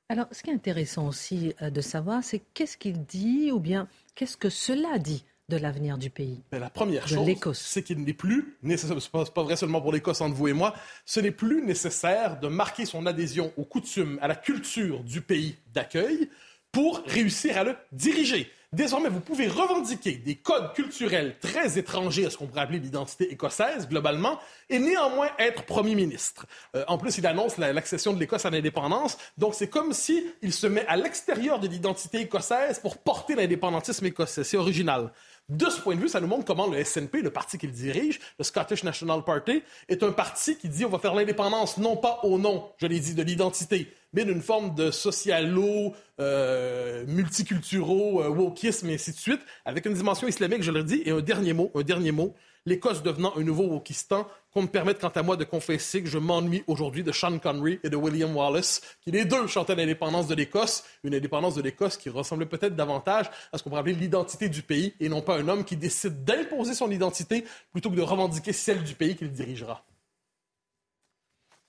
Alors, ce qui est intéressant aussi euh, de savoir, c'est qu'est-ce qu'il dit ou bien qu'est-ce que cela dit? De l'avenir du pays Mais La première chose, c'est qu'il n'est plus nécessaire, ce n'est pas, vrai seulement pour l'Écosse entre vous et moi, ce n'est plus nécessaire de marquer son adhésion aux coutumes, à la culture du pays d'accueil pour réussir à le diriger. Désormais, vous pouvez revendiquer des codes culturels très étrangers à ce qu'on pourrait appeler l'identité écossaise, globalement, et néanmoins être Premier ministre. Euh, en plus, il annonce l'accession de l'Écosse à l'indépendance, donc c'est comme s'il il se met à l'extérieur de l'identité écossaise pour porter l'indépendantisme écossais. C'est original. De ce point de vue, ça nous montre comment le SNP, le parti qu'il dirige, le Scottish National Party, est un parti qui dit on va faire l'indépendance non pas au nom, je l'ai dit, de l'identité, mais d'une forme de socialo, euh, multiculturaux, euh, wokisme et ainsi de suite, avec une dimension islamique, je le dis. Et un dernier mot, un dernier mot, l'Écosse devenant un nouveau Wokistan, qu'on me permette quant à moi de confesser que je m'ennuie aujourd'hui de Sean Connery et de William Wallace, qui les deux chantaient l'indépendance de l'Écosse, une indépendance de l'Écosse qui ressemblait peut-être davantage à ce qu'on pourrait appeler l'identité du pays, et non pas un homme qui décide d'imposer son identité plutôt que de revendiquer celle du pays qu'il dirigera.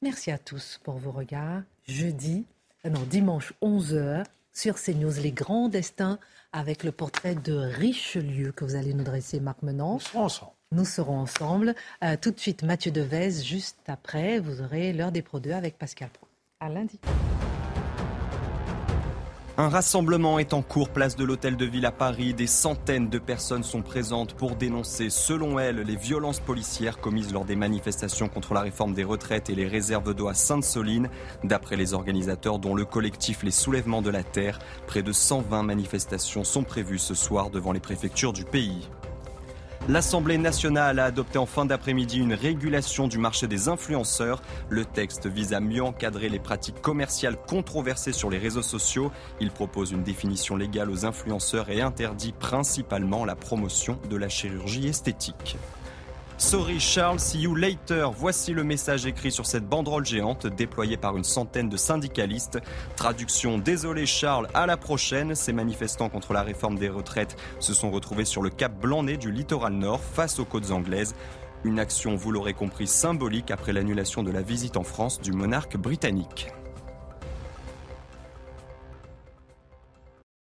Merci à tous pour vos regards. Jeudi, euh, non, dimanche 11h sur CNews, les grands destins avec le portrait de Richelieu que vous allez nous dresser, Marc Menant. Ensemble. Nous serons ensemble. Euh, tout de suite, Mathieu Devez, juste après, vous aurez l'heure des Pro 2 avec Pascal Pro. À lundi. Un rassemblement est en cours place de l'Hôtel de Ville à Paris. Des centaines de personnes sont présentes pour dénoncer, selon elles, les violences policières commises lors des manifestations contre la réforme des retraites et les réserves d'eau à Sainte-Soline. D'après les organisateurs, dont le collectif Les Soulèvements de la Terre, près de 120 manifestations sont prévues ce soir devant les préfectures du pays. L'Assemblée nationale a adopté en fin d'après-midi une régulation du marché des influenceurs. Le texte vise à mieux encadrer les pratiques commerciales controversées sur les réseaux sociaux. Il propose une définition légale aux influenceurs et interdit principalement la promotion de la chirurgie esthétique. Sorry Charles, see you later. Voici le message écrit sur cette banderole géante déployée par une centaine de syndicalistes. Traduction Désolé Charles, à la prochaine. Ces manifestants contre la réforme des retraites se sont retrouvés sur le cap Blanc-Nez du littoral nord face aux côtes anglaises. Une action, vous l'aurez compris, symbolique après l'annulation de la visite en France du monarque britannique.